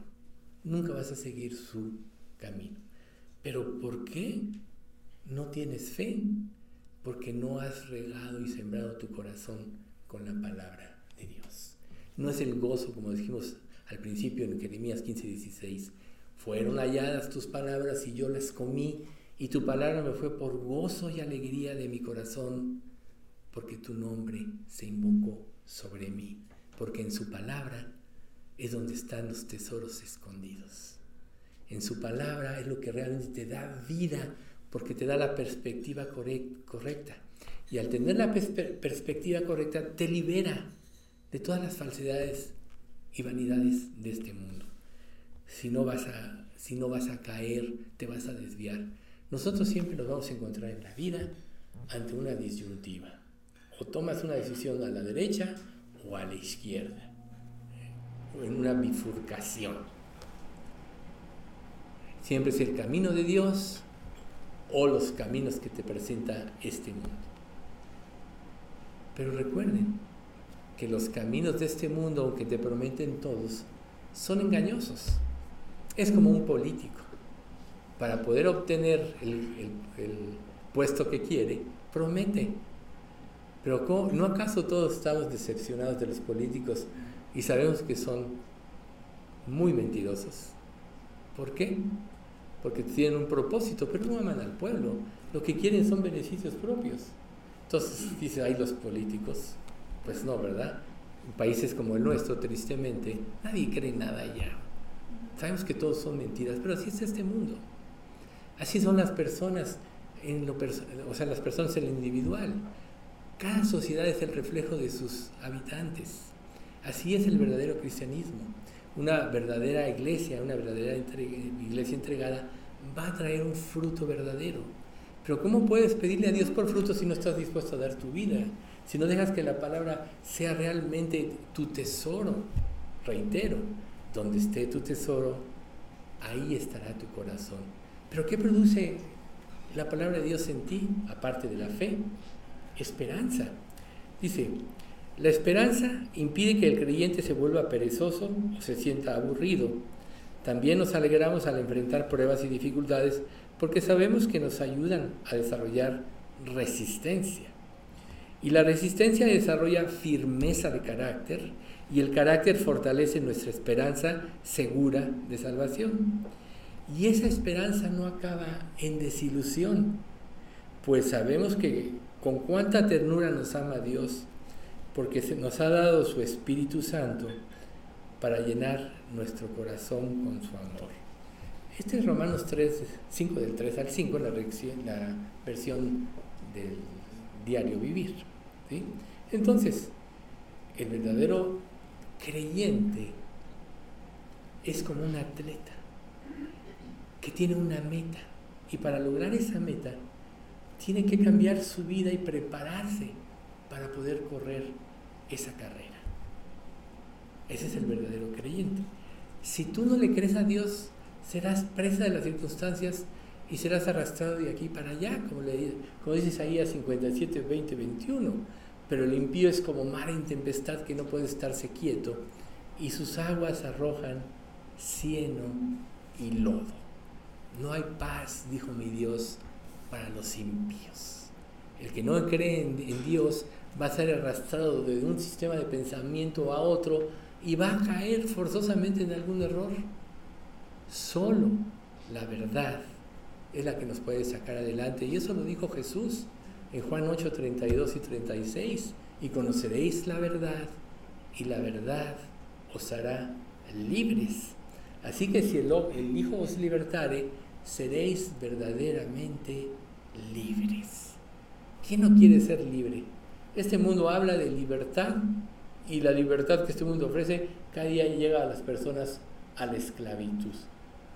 Nunca vas a seguir su camino. Pero ¿por qué no tienes fe? Porque no has regado y sembrado tu corazón con la palabra de Dios. No es el gozo, como dijimos al principio en Jeremías 15, 16. Fueron halladas tus palabras y yo las comí, y tu palabra me fue por gozo y alegría de mi corazón, porque tu nombre se invocó sobre mí, porque en su palabra es donde están los tesoros escondidos. En su palabra es lo que realmente te da vida, porque te da la perspectiva correcta. Y al tener la perspectiva correcta, te libera de todas las falsedades y vanidades de este mundo. Si no vas a, si no vas a caer, te vas a desviar. Nosotros siempre nos vamos a encontrar en la vida ante una disyuntiva. O tomas una decisión a la derecha o a la izquierda. O en una bifurcación. Siempre es el camino de Dios o los caminos que te presenta este mundo. Pero recuerden que los caminos de este mundo, aunque te prometen todos, son engañosos. Es como un político. Para poder obtener el, puesto que quiere, promete. Pero ¿no acaso todos estamos decepcionados de los políticos y sabemos que son muy mentirosos? ¿Por qué? porque tienen un propósito, pero no aman al pueblo. Lo que quieren son beneficios propios. Entonces, dice ahí los políticos, pues no, ¿verdad? En países como el nuestro, tristemente, nadie cree nada ya. Sabemos que todos son mentiras, pero así es este mundo. Así son las personas, en lo o sea, las personas en lo individual. Cada sociedad es el reflejo de sus habitantes. Así es el verdadero cristianismo una verdadera iglesia, una verdadera iglesia entregada, va a traer un fruto verdadero. Pero ¿cómo puedes pedirle a Dios por fruto si no estás dispuesto a dar tu vida? Si no dejas que la palabra sea realmente tu tesoro. Reitero, donde esté tu tesoro, ahí estará tu corazón. Pero ¿qué produce la palabra de Dios en ti, aparte de la fe? Esperanza. Dice, la esperanza impide que el creyente se vuelva perezoso o se sienta aburrido. También nos alegramos al enfrentar pruebas y dificultades porque sabemos que nos ayudan a desarrollar resistencia. Y la resistencia desarrolla firmeza de carácter y el carácter fortalece nuestra esperanza segura de salvación. Y esa esperanza no acaba en desilusión, pues sabemos que con cuánta ternura nos ama Dios porque nos ha dado su Espíritu Santo para llenar nuestro corazón con su amor. Este es Romanos 3, 5 del 3 al 5, la, la versión del diario vivir. Entonces, el verdadero creyente es como un atleta que tiene una meta y para lograr esa meta tiene que cambiar su vida y prepararse para poder correr esa carrera. Ese es el verdadero creyente. Si tú no le crees a Dios, serás presa de las circunstancias y serás arrastrado de aquí para allá, como, le, como dice Isaías 57, 20, 21. Pero el impío es como mar en tempestad que no puede estarse quieto y sus aguas arrojan cieno y lodo. No hay paz, dijo mi Dios, para los impíos. El que no cree en Dios va a ser arrastrado de un sistema de pensamiento a otro y va a caer forzosamente en algún error. Solo la verdad es la que nos puede sacar adelante. Y eso lo dijo Jesús en Juan 8, 32 y 36. Y conoceréis la verdad y la verdad os hará libres. Así que si el, el Hijo os libertare, seréis verdaderamente libres. ¿Quién no quiere ser libre? Este mundo habla de libertad y la libertad que este mundo ofrece cada día llega a las personas a la esclavitud.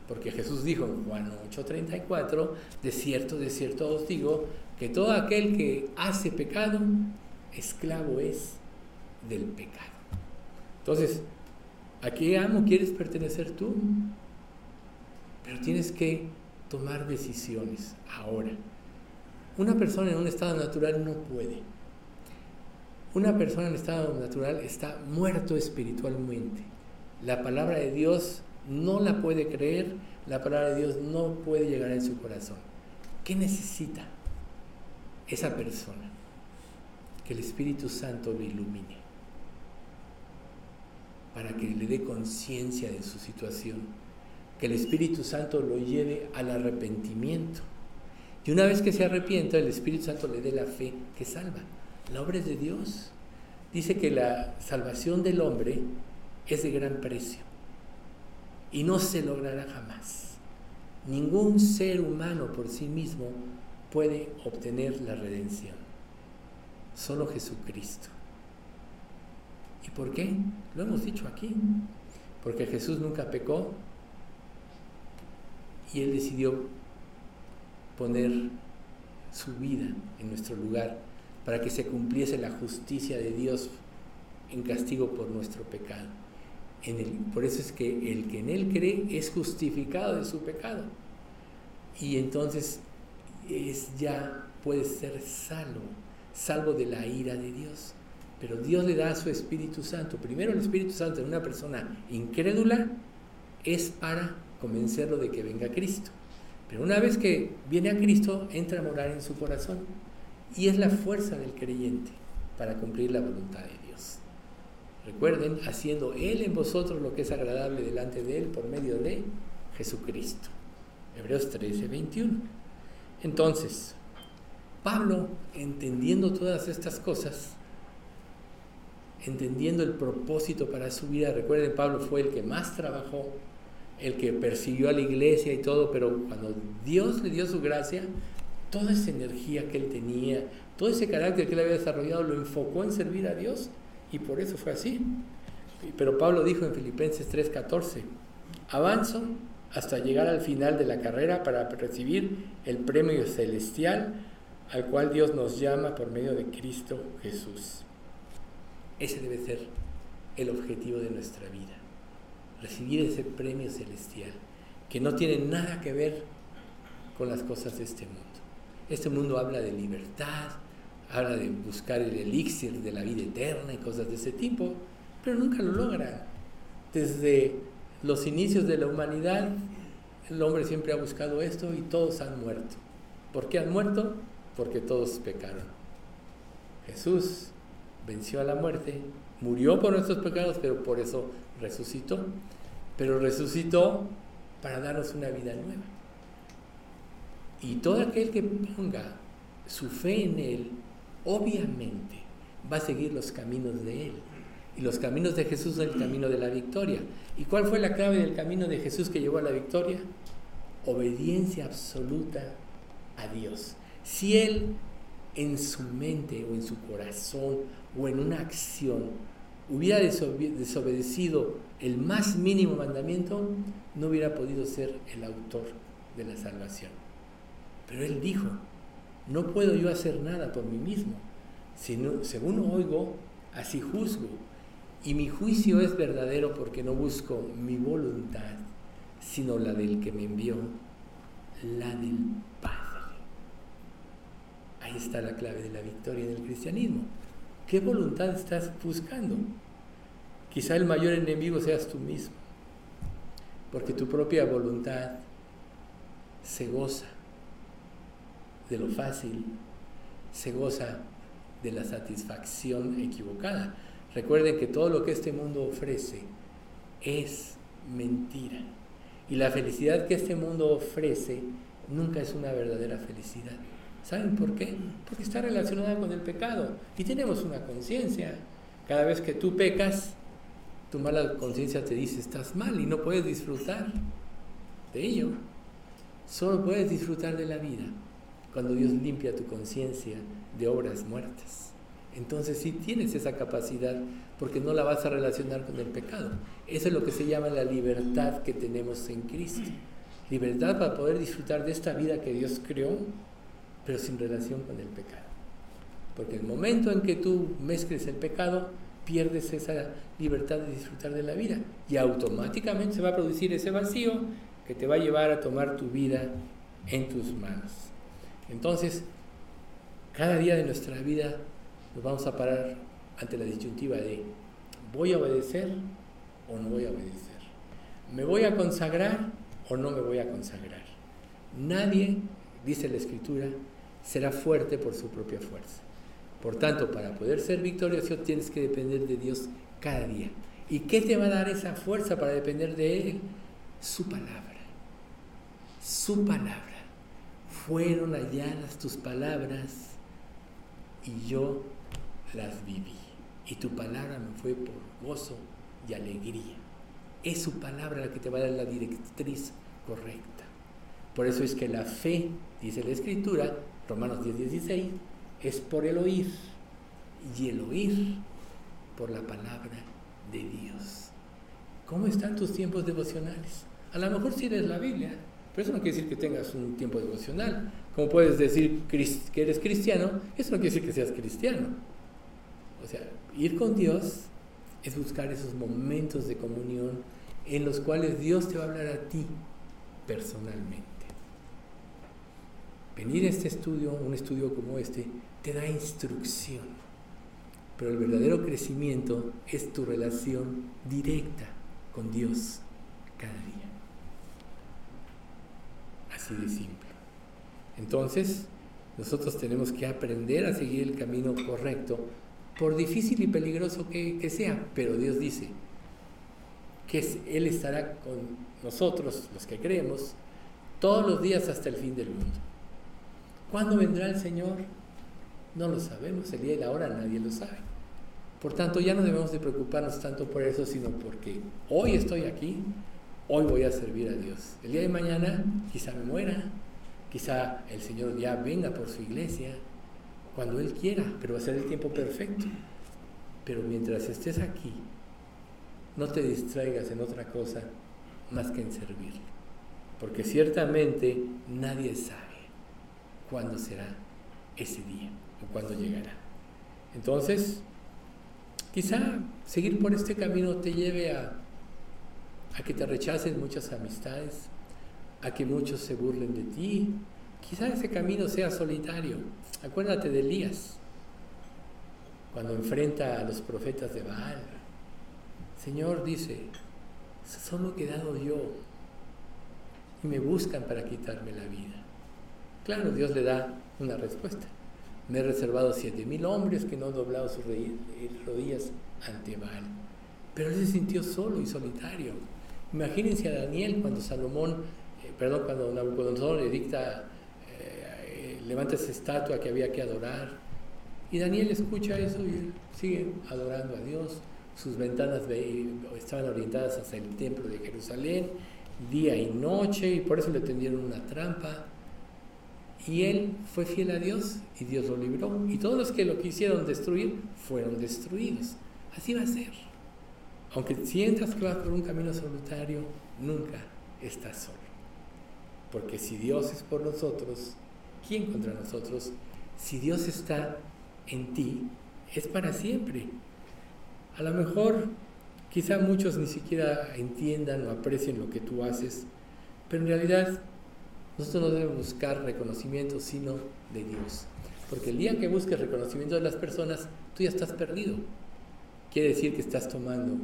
Porque Jesús dijo en Juan 8:34, de cierto, de cierto os digo, que todo aquel que hace pecado, esclavo es del pecado. Entonces, ¿a qué amo quieres pertenecer tú? Pero tienes que tomar decisiones ahora. Una persona en un estado natural no puede una persona en estado natural está muerto espiritualmente. La palabra de Dios no la puede creer, la palabra de Dios no puede llegar en su corazón. ¿Qué necesita esa persona? Que el Espíritu Santo lo ilumine, para que le dé conciencia de su situación, que el Espíritu Santo lo lleve al arrepentimiento. Y una vez que se arrepienta, el Espíritu Santo le dé la fe que salva. La obra es de Dios. Dice que la salvación del hombre es de gran precio y no se logrará jamás. Ningún ser humano por sí mismo puede obtener la redención. Solo Jesucristo. ¿Y por qué? Lo hemos dicho aquí. Porque Jesús nunca pecó y Él decidió poner su vida en nuestro lugar para que se cumpliese la justicia de Dios en castigo por nuestro pecado. Por eso es que el que en Él cree es justificado de su pecado. Y entonces es ya puede ser salvo, salvo de la ira de Dios. Pero Dios le da a su Espíritu Santo. Primero el Espíritu Santo en una persona incrédula es para convencerlo de que venga Cristo. Pero una vez que viene a Cristo, entra a morar en su corazón. Y es la fuerza del creyente para cumplir la voluntad de Dios. Recuerden, haciendo Él en vosotros lo que es agradable delante de Él por medio de Jesucristo. Hebreos 13, 21. Entonces, Pablo, entendiendo todas estas cosas, entendiendo el propósito para su vida, recuerden, Pablo fue el que más trabajó, el que persiguió a la iglesia y todo, pero cuando Dios le dio su gracia, toda esa energía que él tenía, todo ese carácter que él había desarrollado, lo enfocó en servir a Dios y por eso fue así. Pero Pablo dijo en Filipenses 3:14, avanzo hasta llegar al final de la carrera para recibir el premio celestial al cual Dios nos llama por medio de Cristo Jesús. Ese debe ser el objetivo de nuestra vida, recibir ese premio celestial, que no tiene nada que ver con las cosas de este mundo. Este mundo habla de libertad, habla de buscar el elixir de la vida eterna y cosas de ese tipo, pero nunca lo logra. Desde los inicios de la humanidad, el hombre siempre ha buscado esto y todos han muerto. ¿Por qué han muerto? Porque todos pecaron. Jesús venció a la muerte, murió por nuestros pecados, pero por eso resucitó. Pero resucitó para darnos una vida nueva. Y todo aquel que ponga su fe en Él, obviamente va a seguir los caminos de Él. Y los caminos de Jesús son el camino de la victoria. ¿Y cuál fue la clave del camino de Jesús que llevó a la victoria? Obediencia absoluta a Dios. Si Él en su mente o en su corazón o en una acción hubiera desobedecido el más mínimo mandamiento, no hubiera podido ser el autor de la salvación. Pero él dijo, no puedo yo hacer nada por mí mismo, sino, según oigo, así juzgo. Y mi juicio es verdadero porque no busco mi voluntad, sino la del que me envió, la del Padre. Ahí está la clave de la victoria del cristianismo. ¿Qué voluntad estás buscando? Quizá el mayor enemigo seas tú mismo, porque tu propia voluntad se goza de lo fácil, se goza de la satisfacción equivocada. Recuerden que todo lo que este mundo ofrece es mentira. Y la felicidad que este mundo ofrece nunca es una verdadera felicidad. ¿Saben por qué? Porque está relacionada con el pecado. Y tenemos una conciencia. Cada vez que tú pecas, tu mala conciencia te dice estás mal y no puedes disfrutar de ello. Solo puedes disfrutar de la vida cuando Dios limpia tu conciencia de obras muertas. Entonces sí tienes esa capacidad porque no la vas a relacionar con el pecado. Eso es lo que se llama la libertad que tenemos en Cristo. Libertad para poder disfrutar de esta vida que Dios creó, pero sin relación con el pecado. Porque el momento en que tú mezcles el pecado, pierdes esa libertad de disfrutar de la vida y automáticamente se va a producir ese vacío que te va a llevar a tomar tu vida en tus manos. Entonces, cada día de nuestra vida nos vamos a parar ante la disyuntiva de ¿voy a obedecer o no voy a obedecer? ¿Me voy a consagrar o no me voy a consagrar? Nadie, dice la Escritura, será fuerte por su propia fuerza. Por tanto, para poder ser victorioso tienes que depender de Dios cada día. ¿Y qué te va a dar esa fuerza para depender de Él? su palabra, su palabra. Fueron halladas tus palabras y yo las viví. Y tu palabra me fue por gozo y alegría. Es su palabra la que te va a dar la directriz correcta. Por eso es que la fe, dice la Escritura, Romanos 10, 16, es por el oír. Y el oír por la palabra de Dios. ¿Cómo están tus tiempos devocionales? A lo mejor si eres la Biblia, pero eso no quiere decir que tengas un tiempo devocional. Como puedes decir que eres cristiano, eso no quiere decir que seas cristiano. O sea, ir con Dios es buscar esos momentos de comunión en los cuales Dios te va a hablar a ti personalmente. Venir a este estudio, un estudio como este, te da instrucción, pero el verdadero crecimiento es tu relación directa con Dios cada día. Así de simple. Entonces, nosotros tenemos que aprender a seguir el camino correcto, por difícil y peligroso que, sea, pero Dios dice que Él estará con nosotros, los que creemos, todos los días hasta el fin del mundo. ¿Cuándo vendrá el Señor? No lo sabemos, el día y la hora nadie lo sabe. Por tanto, ya no debemos de preocuparnos tanto por eso, sino porque hoy estoy aquí, hoy voy a servir a Dios. El día de mañana quizá me muera, quizá el Señor ya venga por su iglesia, cuando Él quiera, pero va a ser el tiempo perfecto. Pero mientras estés aquí, no te distraigas en otra cosa más que en servir. Porque ciertamente nadie sabe cuándo será ese día o cuándo llegará. Entonces, quizá seguir por este camino te lleve a, a que te rechacen muchas amistades, a que muchos se burlen de ti. Quizá ese camino sea solitario. Acuérdate de Elías, cuando enfrenta a los profetas de Baal. Señor dice, solo he quedado yo y me buscan para quitarme la vida. Claro, Dios le da una respuesta. Me he reservado siete mil hombres que no han doblado sus rodillas ante Baal. Pero él se sintió solo y solitario. Imagínense a Daniel cuando Salomón, eh, perdón, cuando Nabucodonosor le dicta, eh, levanta esa estatua que había que adorar. Y Daniel escucha eso y sigue adorando a Dios. Sus ventanas estaban orientadas hacia el templo de Jerusalén, día y noche, y por eso le tendieron una trampa. Y él fue fiel a Dios y Dios lo libró. Y todos los que lo quisieron destruir fueron destruidos. Así va a ser. Aunque sientas que vas por un camino solitario, nunca estás solo. Porque si Dios es por nosotros, ¿quién contra nosotros? Si Dios está en ti, es para siempre. A lo mejor, quizá muchos ni siquiera entiendan o aprecien lo que tú haces, pero en realidad nosotros no debemos buscar reconocimiento sino de Dios. Porque el día que busques reconocimiento de las personas, tú ya estás perdido. Quiere decir que estás tomando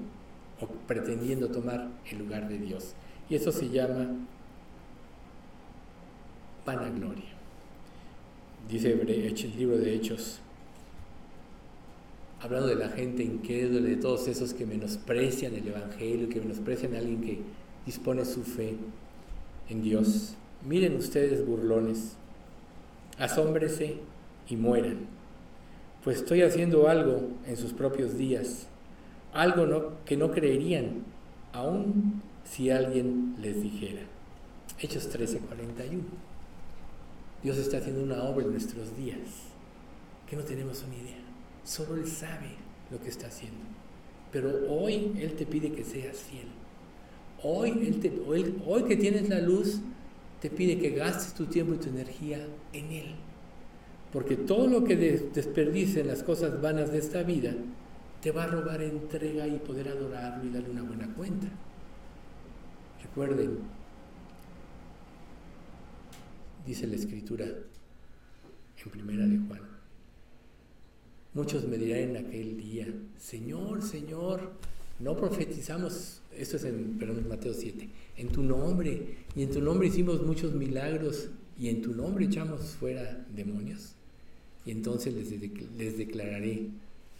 o pretendiendo tomar el lugar de Dios. Y eso se llama vanagloria. Dice el libro de Hechos, hablando de la gente incrédula, de todos esos que menosprecian el Evangelio, que menosprecian a alguien que dispone su fe en Dios. Miren ustedes, burlones, asómbrese y mueran, pues estoy haciendo algo en sus propios días, algo que no creerían, aun si alguien les dijera. Hechos 13:41. Dios está haciendo una obra en nuestros días que no tenemos una idea. Solo Él sabe lo que está haciendo. Pero hoy Él te pide que seas fiel. Hoy, él te, hoy, hoy que tienes la luz, te pide que gastes tu tiempo y tu energía en Él. Porque todo lo que desperdice en las cosas vanas de esta vida te va a robar entrega y poder adorarlo y darle una buena cuenta. Recuerden, dice la Escritura en Primera de Juan. Muchos me dirán en aquel día, Señor, Señor, no profetizamos, esto es en perdón, Mateo 7, en tu nombre, y en tu nombre hicimos muchos milagros, y en tu nombre echamos fuera demonios. Y entonces les, les declararé,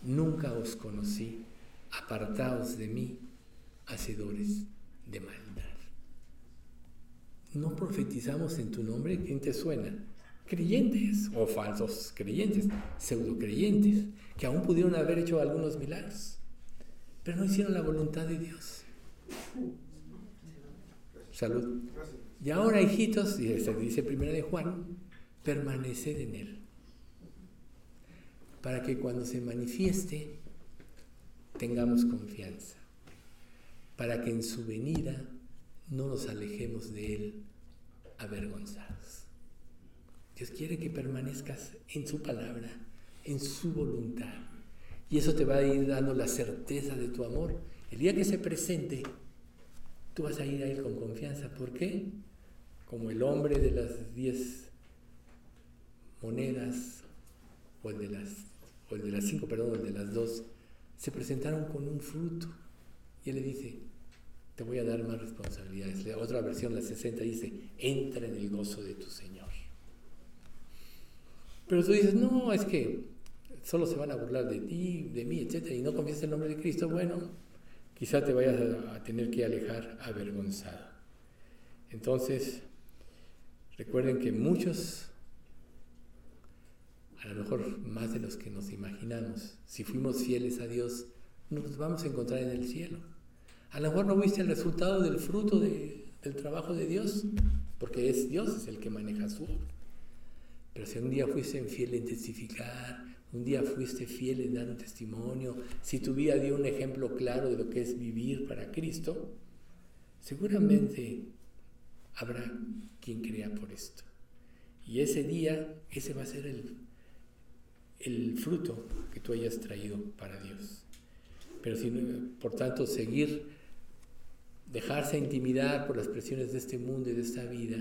nunca os conocí, apartaos de mí, hacedores de maldad. no profetizamos en tu nombre, ¿quién te suena? Creyentes o falsos creyentes, pseudo creyentes, que aún pudieron haber hecho algunos milagros, pero no hicieron la voluntad de Dios. Salud. Y ahora, hijitos, se dice primero de Juan, permaneced en Él. Para que cuando se manifieste tengamos confianza. Para que en su venida no nos alejemos de Él avergonzados. Dios quiere que permanezcas en su palabra, en su voluntad. Y eso te va a ir dando la certeza de tu amor. El día que se presente, tú vas a ir a Él con confianza. ¿Por qué? Como el hombre de las diez monedas, o el de las, o el de las cinco, perdón, el de las dos, se presentaron con un fruto. Y Él le dice, te voy a dar más responsabilidades. La otra versión, la 60, dice, entra en el gozo de tu Señor. Pero tú dices, no, es que solo se van a burlar de ti, de mí, etc. Y no confiesas el nombre de Cristo. Bueno, quizá te vayas a, tener que alejar avergonzado. Entonces, recuerden que muchos, a lo mejor más de los que nos imaginamos, si fuimos fieles a Dios, nos vamos a encontrar en el cielo. A lo mejor no viste el resultado del fruto del trabajo de Dios, porque es Dios el que maneja su obra. Pero si un día fuiste fiel en testificar, un día fuiste fiel en dar un testimonio, si tu vida dio un ejemplo claro de lo que es vivir para Cristo, seguramente habrá quien crea por esto. Y ese día, ese va a ser el, el fruto que tú hayas traído para Dios. Pero si, por tanto, seguir dejarse intimidar por las presiones de este mundo y de esta vida,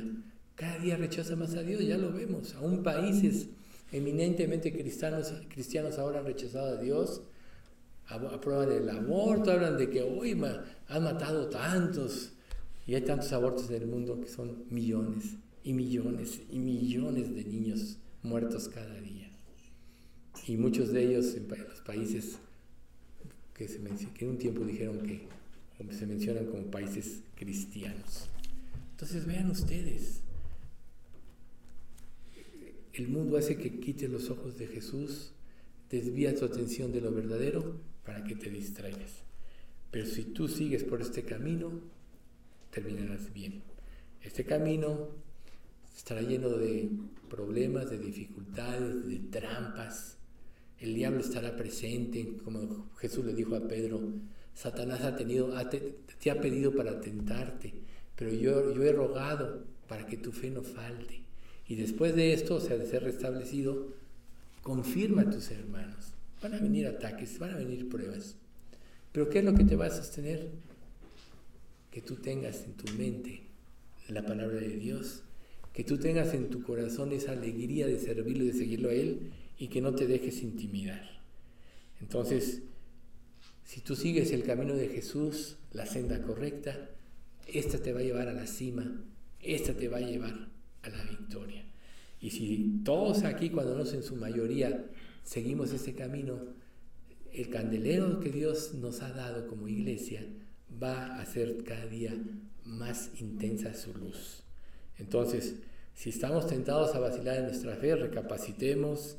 cada día rechaza más a Dios, ya lo vemos. Aún países eminentemente cristianos, cristianos ahora han rechazado a Dios, aprueban el aborto, hablan de que hoy han matado tantos, y hay tantos abortos en el mundo que son millones y millones y millones de niños muertos cada día. Y muchos de ellos en los países que, se que en un tiempo dijeron que se mencionan como países cristianos. Entonces vean ustedes, el mundo hace que quite los ojos de Jesús, desvía tu atención de lo verdadero para que te distraigas. Pero si tú sigues por este camino, terminarás bien. Este camino estará lleno de problemas, de dificultades, de trampas. El diablo estará presente, como Jesús le dijo a Pedro, Satanás ha tenido, te, ha pedido para tentarte, pero yo he rogado para que tu fe no falte. Y después de esto, o sea, de ser restablecido, confirma a tus hermanos. Van a venir ataques, van a venir pruebas. Pero ¿qué es lo que te va a sostener? Que tú tengas en tu mente la palabra de Dios, que tú tengas en tu corazón esa alegría de servirlo y de seguirlo a Él y que no te dejes intimidar. Entonces, si tú sigues el camino de Jesús, la senda correcta, esta te va a llevar a la cima, esta te va a llevar a la victoria. Y si todos aquí, cuando no en su mayoría, seguimos este camino, el candelero que Dios nos ha dado como iglesia va a hacer cada día más intensa su luz. Entonces, si estamos tentados a vacilar en nuestra fe, recapacitemos,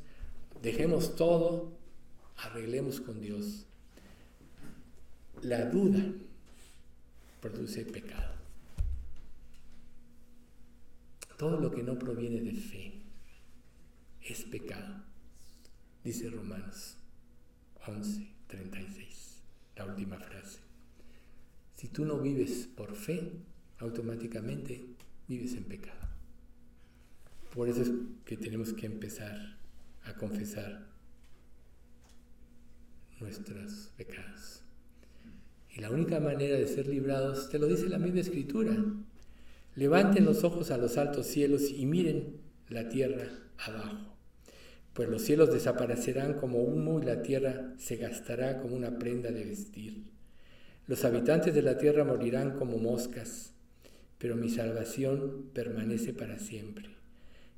dejemos todo, arreglemos con Dios la duda produce pecado. Todo lo que no proviene de fe es pecado, dice Romanos 11, 36, la última frase. Si tú no vives por fe, automáticamente vives en pecado. Por eso es que tenemos que empezar a confesar nuestros pecados. Y la única manera de ser librados, te lo dice la misma escritura. Levanten los ojos a los altos cielos y miren la tierra abajo. Pues los cielos desaparecerán como humo y la tierra se gastará como una prenda de vestir. Los habitantes de la tierra morirán como moscas, pero mi salvación permanece para siempre.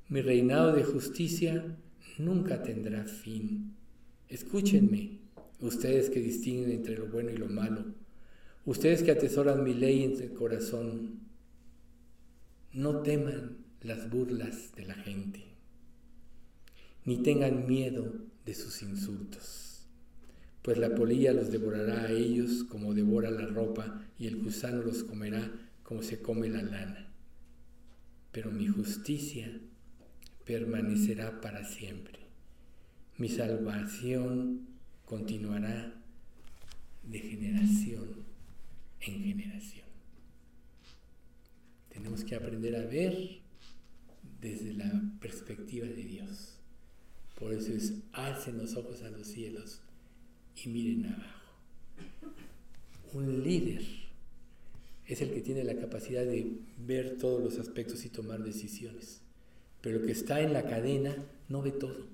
Mi reinado de justicia nunca tendrá fin. Escúchenme, ustedes que distinguen entre lo bueno y lo malo Ustedes que atesoran mi ley en el corazón, no teman las burlas de la gente, ni tengan miedo de sus insultos, pues la polilla los devorará a ellos como devora la ropa y el gusano los comerá como se come la lana. Pero mi justicia permanecerá para siempre. Mi salvación continuará de generación en generación. Tenemos que aprender a ver desde la perspectiva de Dios. Por eso es, alcen los ojos a los cielos y miren abajo. Un líder es el que tiene la capacidad de ver todos los aspectos y tomar decisiones. Pero el que está en la cadena no ve todo.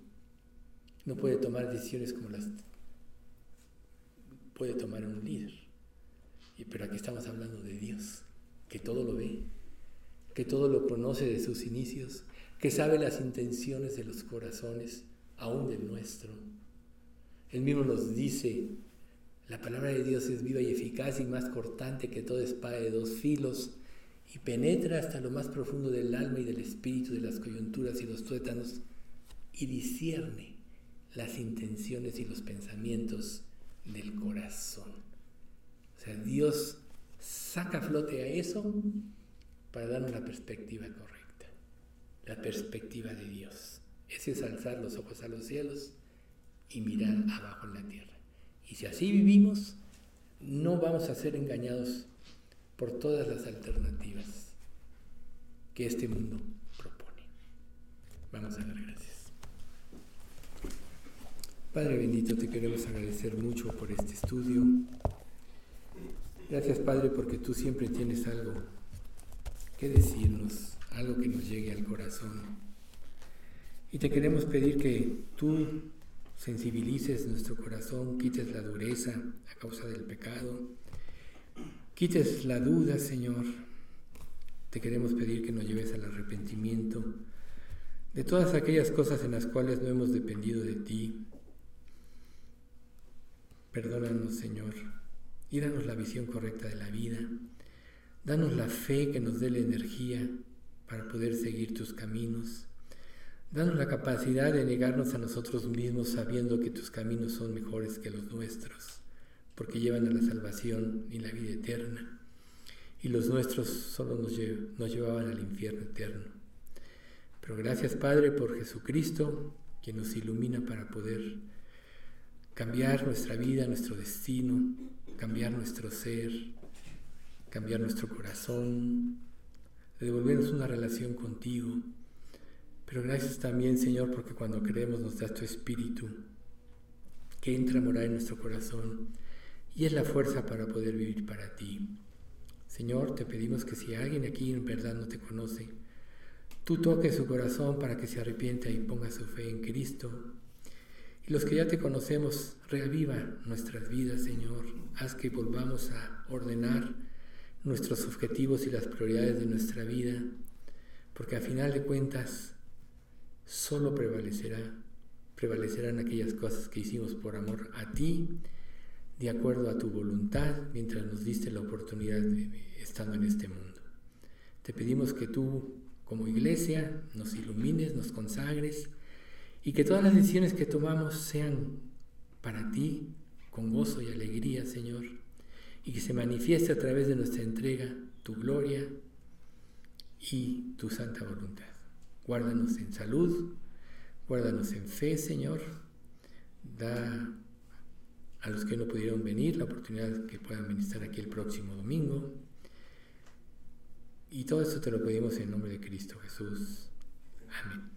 No puede tomar decisiones como las puede tomar un líder. Pero aquí estamos hablando de Dios, que todo lo ve, que todo lo conoce de sus inicios, que sabe las intenciones de los corazones, aún del nuestro. Él mismo nos dice, la palabra de Dios es viva y eficaz y más cortante que toda espada de dos filos y penetra hasta lo más profundo del alma y del espíritu, de las coyunturas y los tuétanos y discierne las intenciones y los pensamientos del corazón. O sea, Dios saca flote a eso para darnos la perspectiva correcta, la perspectiva de Dios. Ese es alzar los ojos a los cielos y mirar abajo en la tierra. Y si así vivimos, no vamos a ser engañados por todas las alternativas que este mundo propone. Vamos a dar gracias. Padre bendito, te queremos agradecer mucho por este estudio. Gracias Padre porque tú siempre tienes algo que decirnos, algo que nos llegue al corazón. Y te queremos pedir que tú sensibilices nuestro corazón, quites la dureza a causa del pecado, quites la duda, Señor. Te queremos pedir que nos lleves al arrepentimiento de todas aquellas cosas en las cuales no hemos dependido de ti. Perdónanos, Señor, y danos la visión correcta de la vida. Danos la fe que nos dé la energía para poder seguir tus caminos. Danos la capacidad de negarnos a nosotros mismos sabiendo que tus caminos son mejores que los nuestros, porque llevan a la salvación y la vida eterna, y los nuestros solo nos, llevaban al infierno eterno. Pero gracias Padre por Jesucristo, que nos ilumina para poder cambiar nuestra vida, nuestro destino, cambiar nuestro ser, cambiar nuestro corazón, devolvernos una relación contigo. Pero gracias también, Señor, porque cuando creemos nos das tu espíritu que entra a morar en nuestro corazón y es la fuerza para poder vivir para ti. Señor, te pedimos que si alguien aquí en verdad no te conoce, tú toques su corazón para que se arrepienta y ponga su fe en Cristo. Y los que ya te conocemos, reaviva nuestras vidas, Señor. Haz que volvamos a ordenar nuestros objetivos y las prioridades de nuestra vida, porque a final de cuentas solo prevalecerá, prevalecerán aquellas cosas que hicimos por amor a ti, de acuerdo a tu voluntad, mientras nos diste la oportunidad de, estando en este mundo. Te pedimos que tú, como iglesia, nos ilumines, nos consagres y que todas las decisiones que tomamos sean para ti, con gozo y alegría, Señor y que se manifieste a través de nuestra entrega tu gloria y tu santa voluntad. Guárdanos en salud, guárdanos en fe, Señor. Da a los que no pudieron venir la oportunidad que puedan ministrar aquí el próximo domingo. Y todo esto te lo pedimos en nombre de Cristo Jesús. Amén.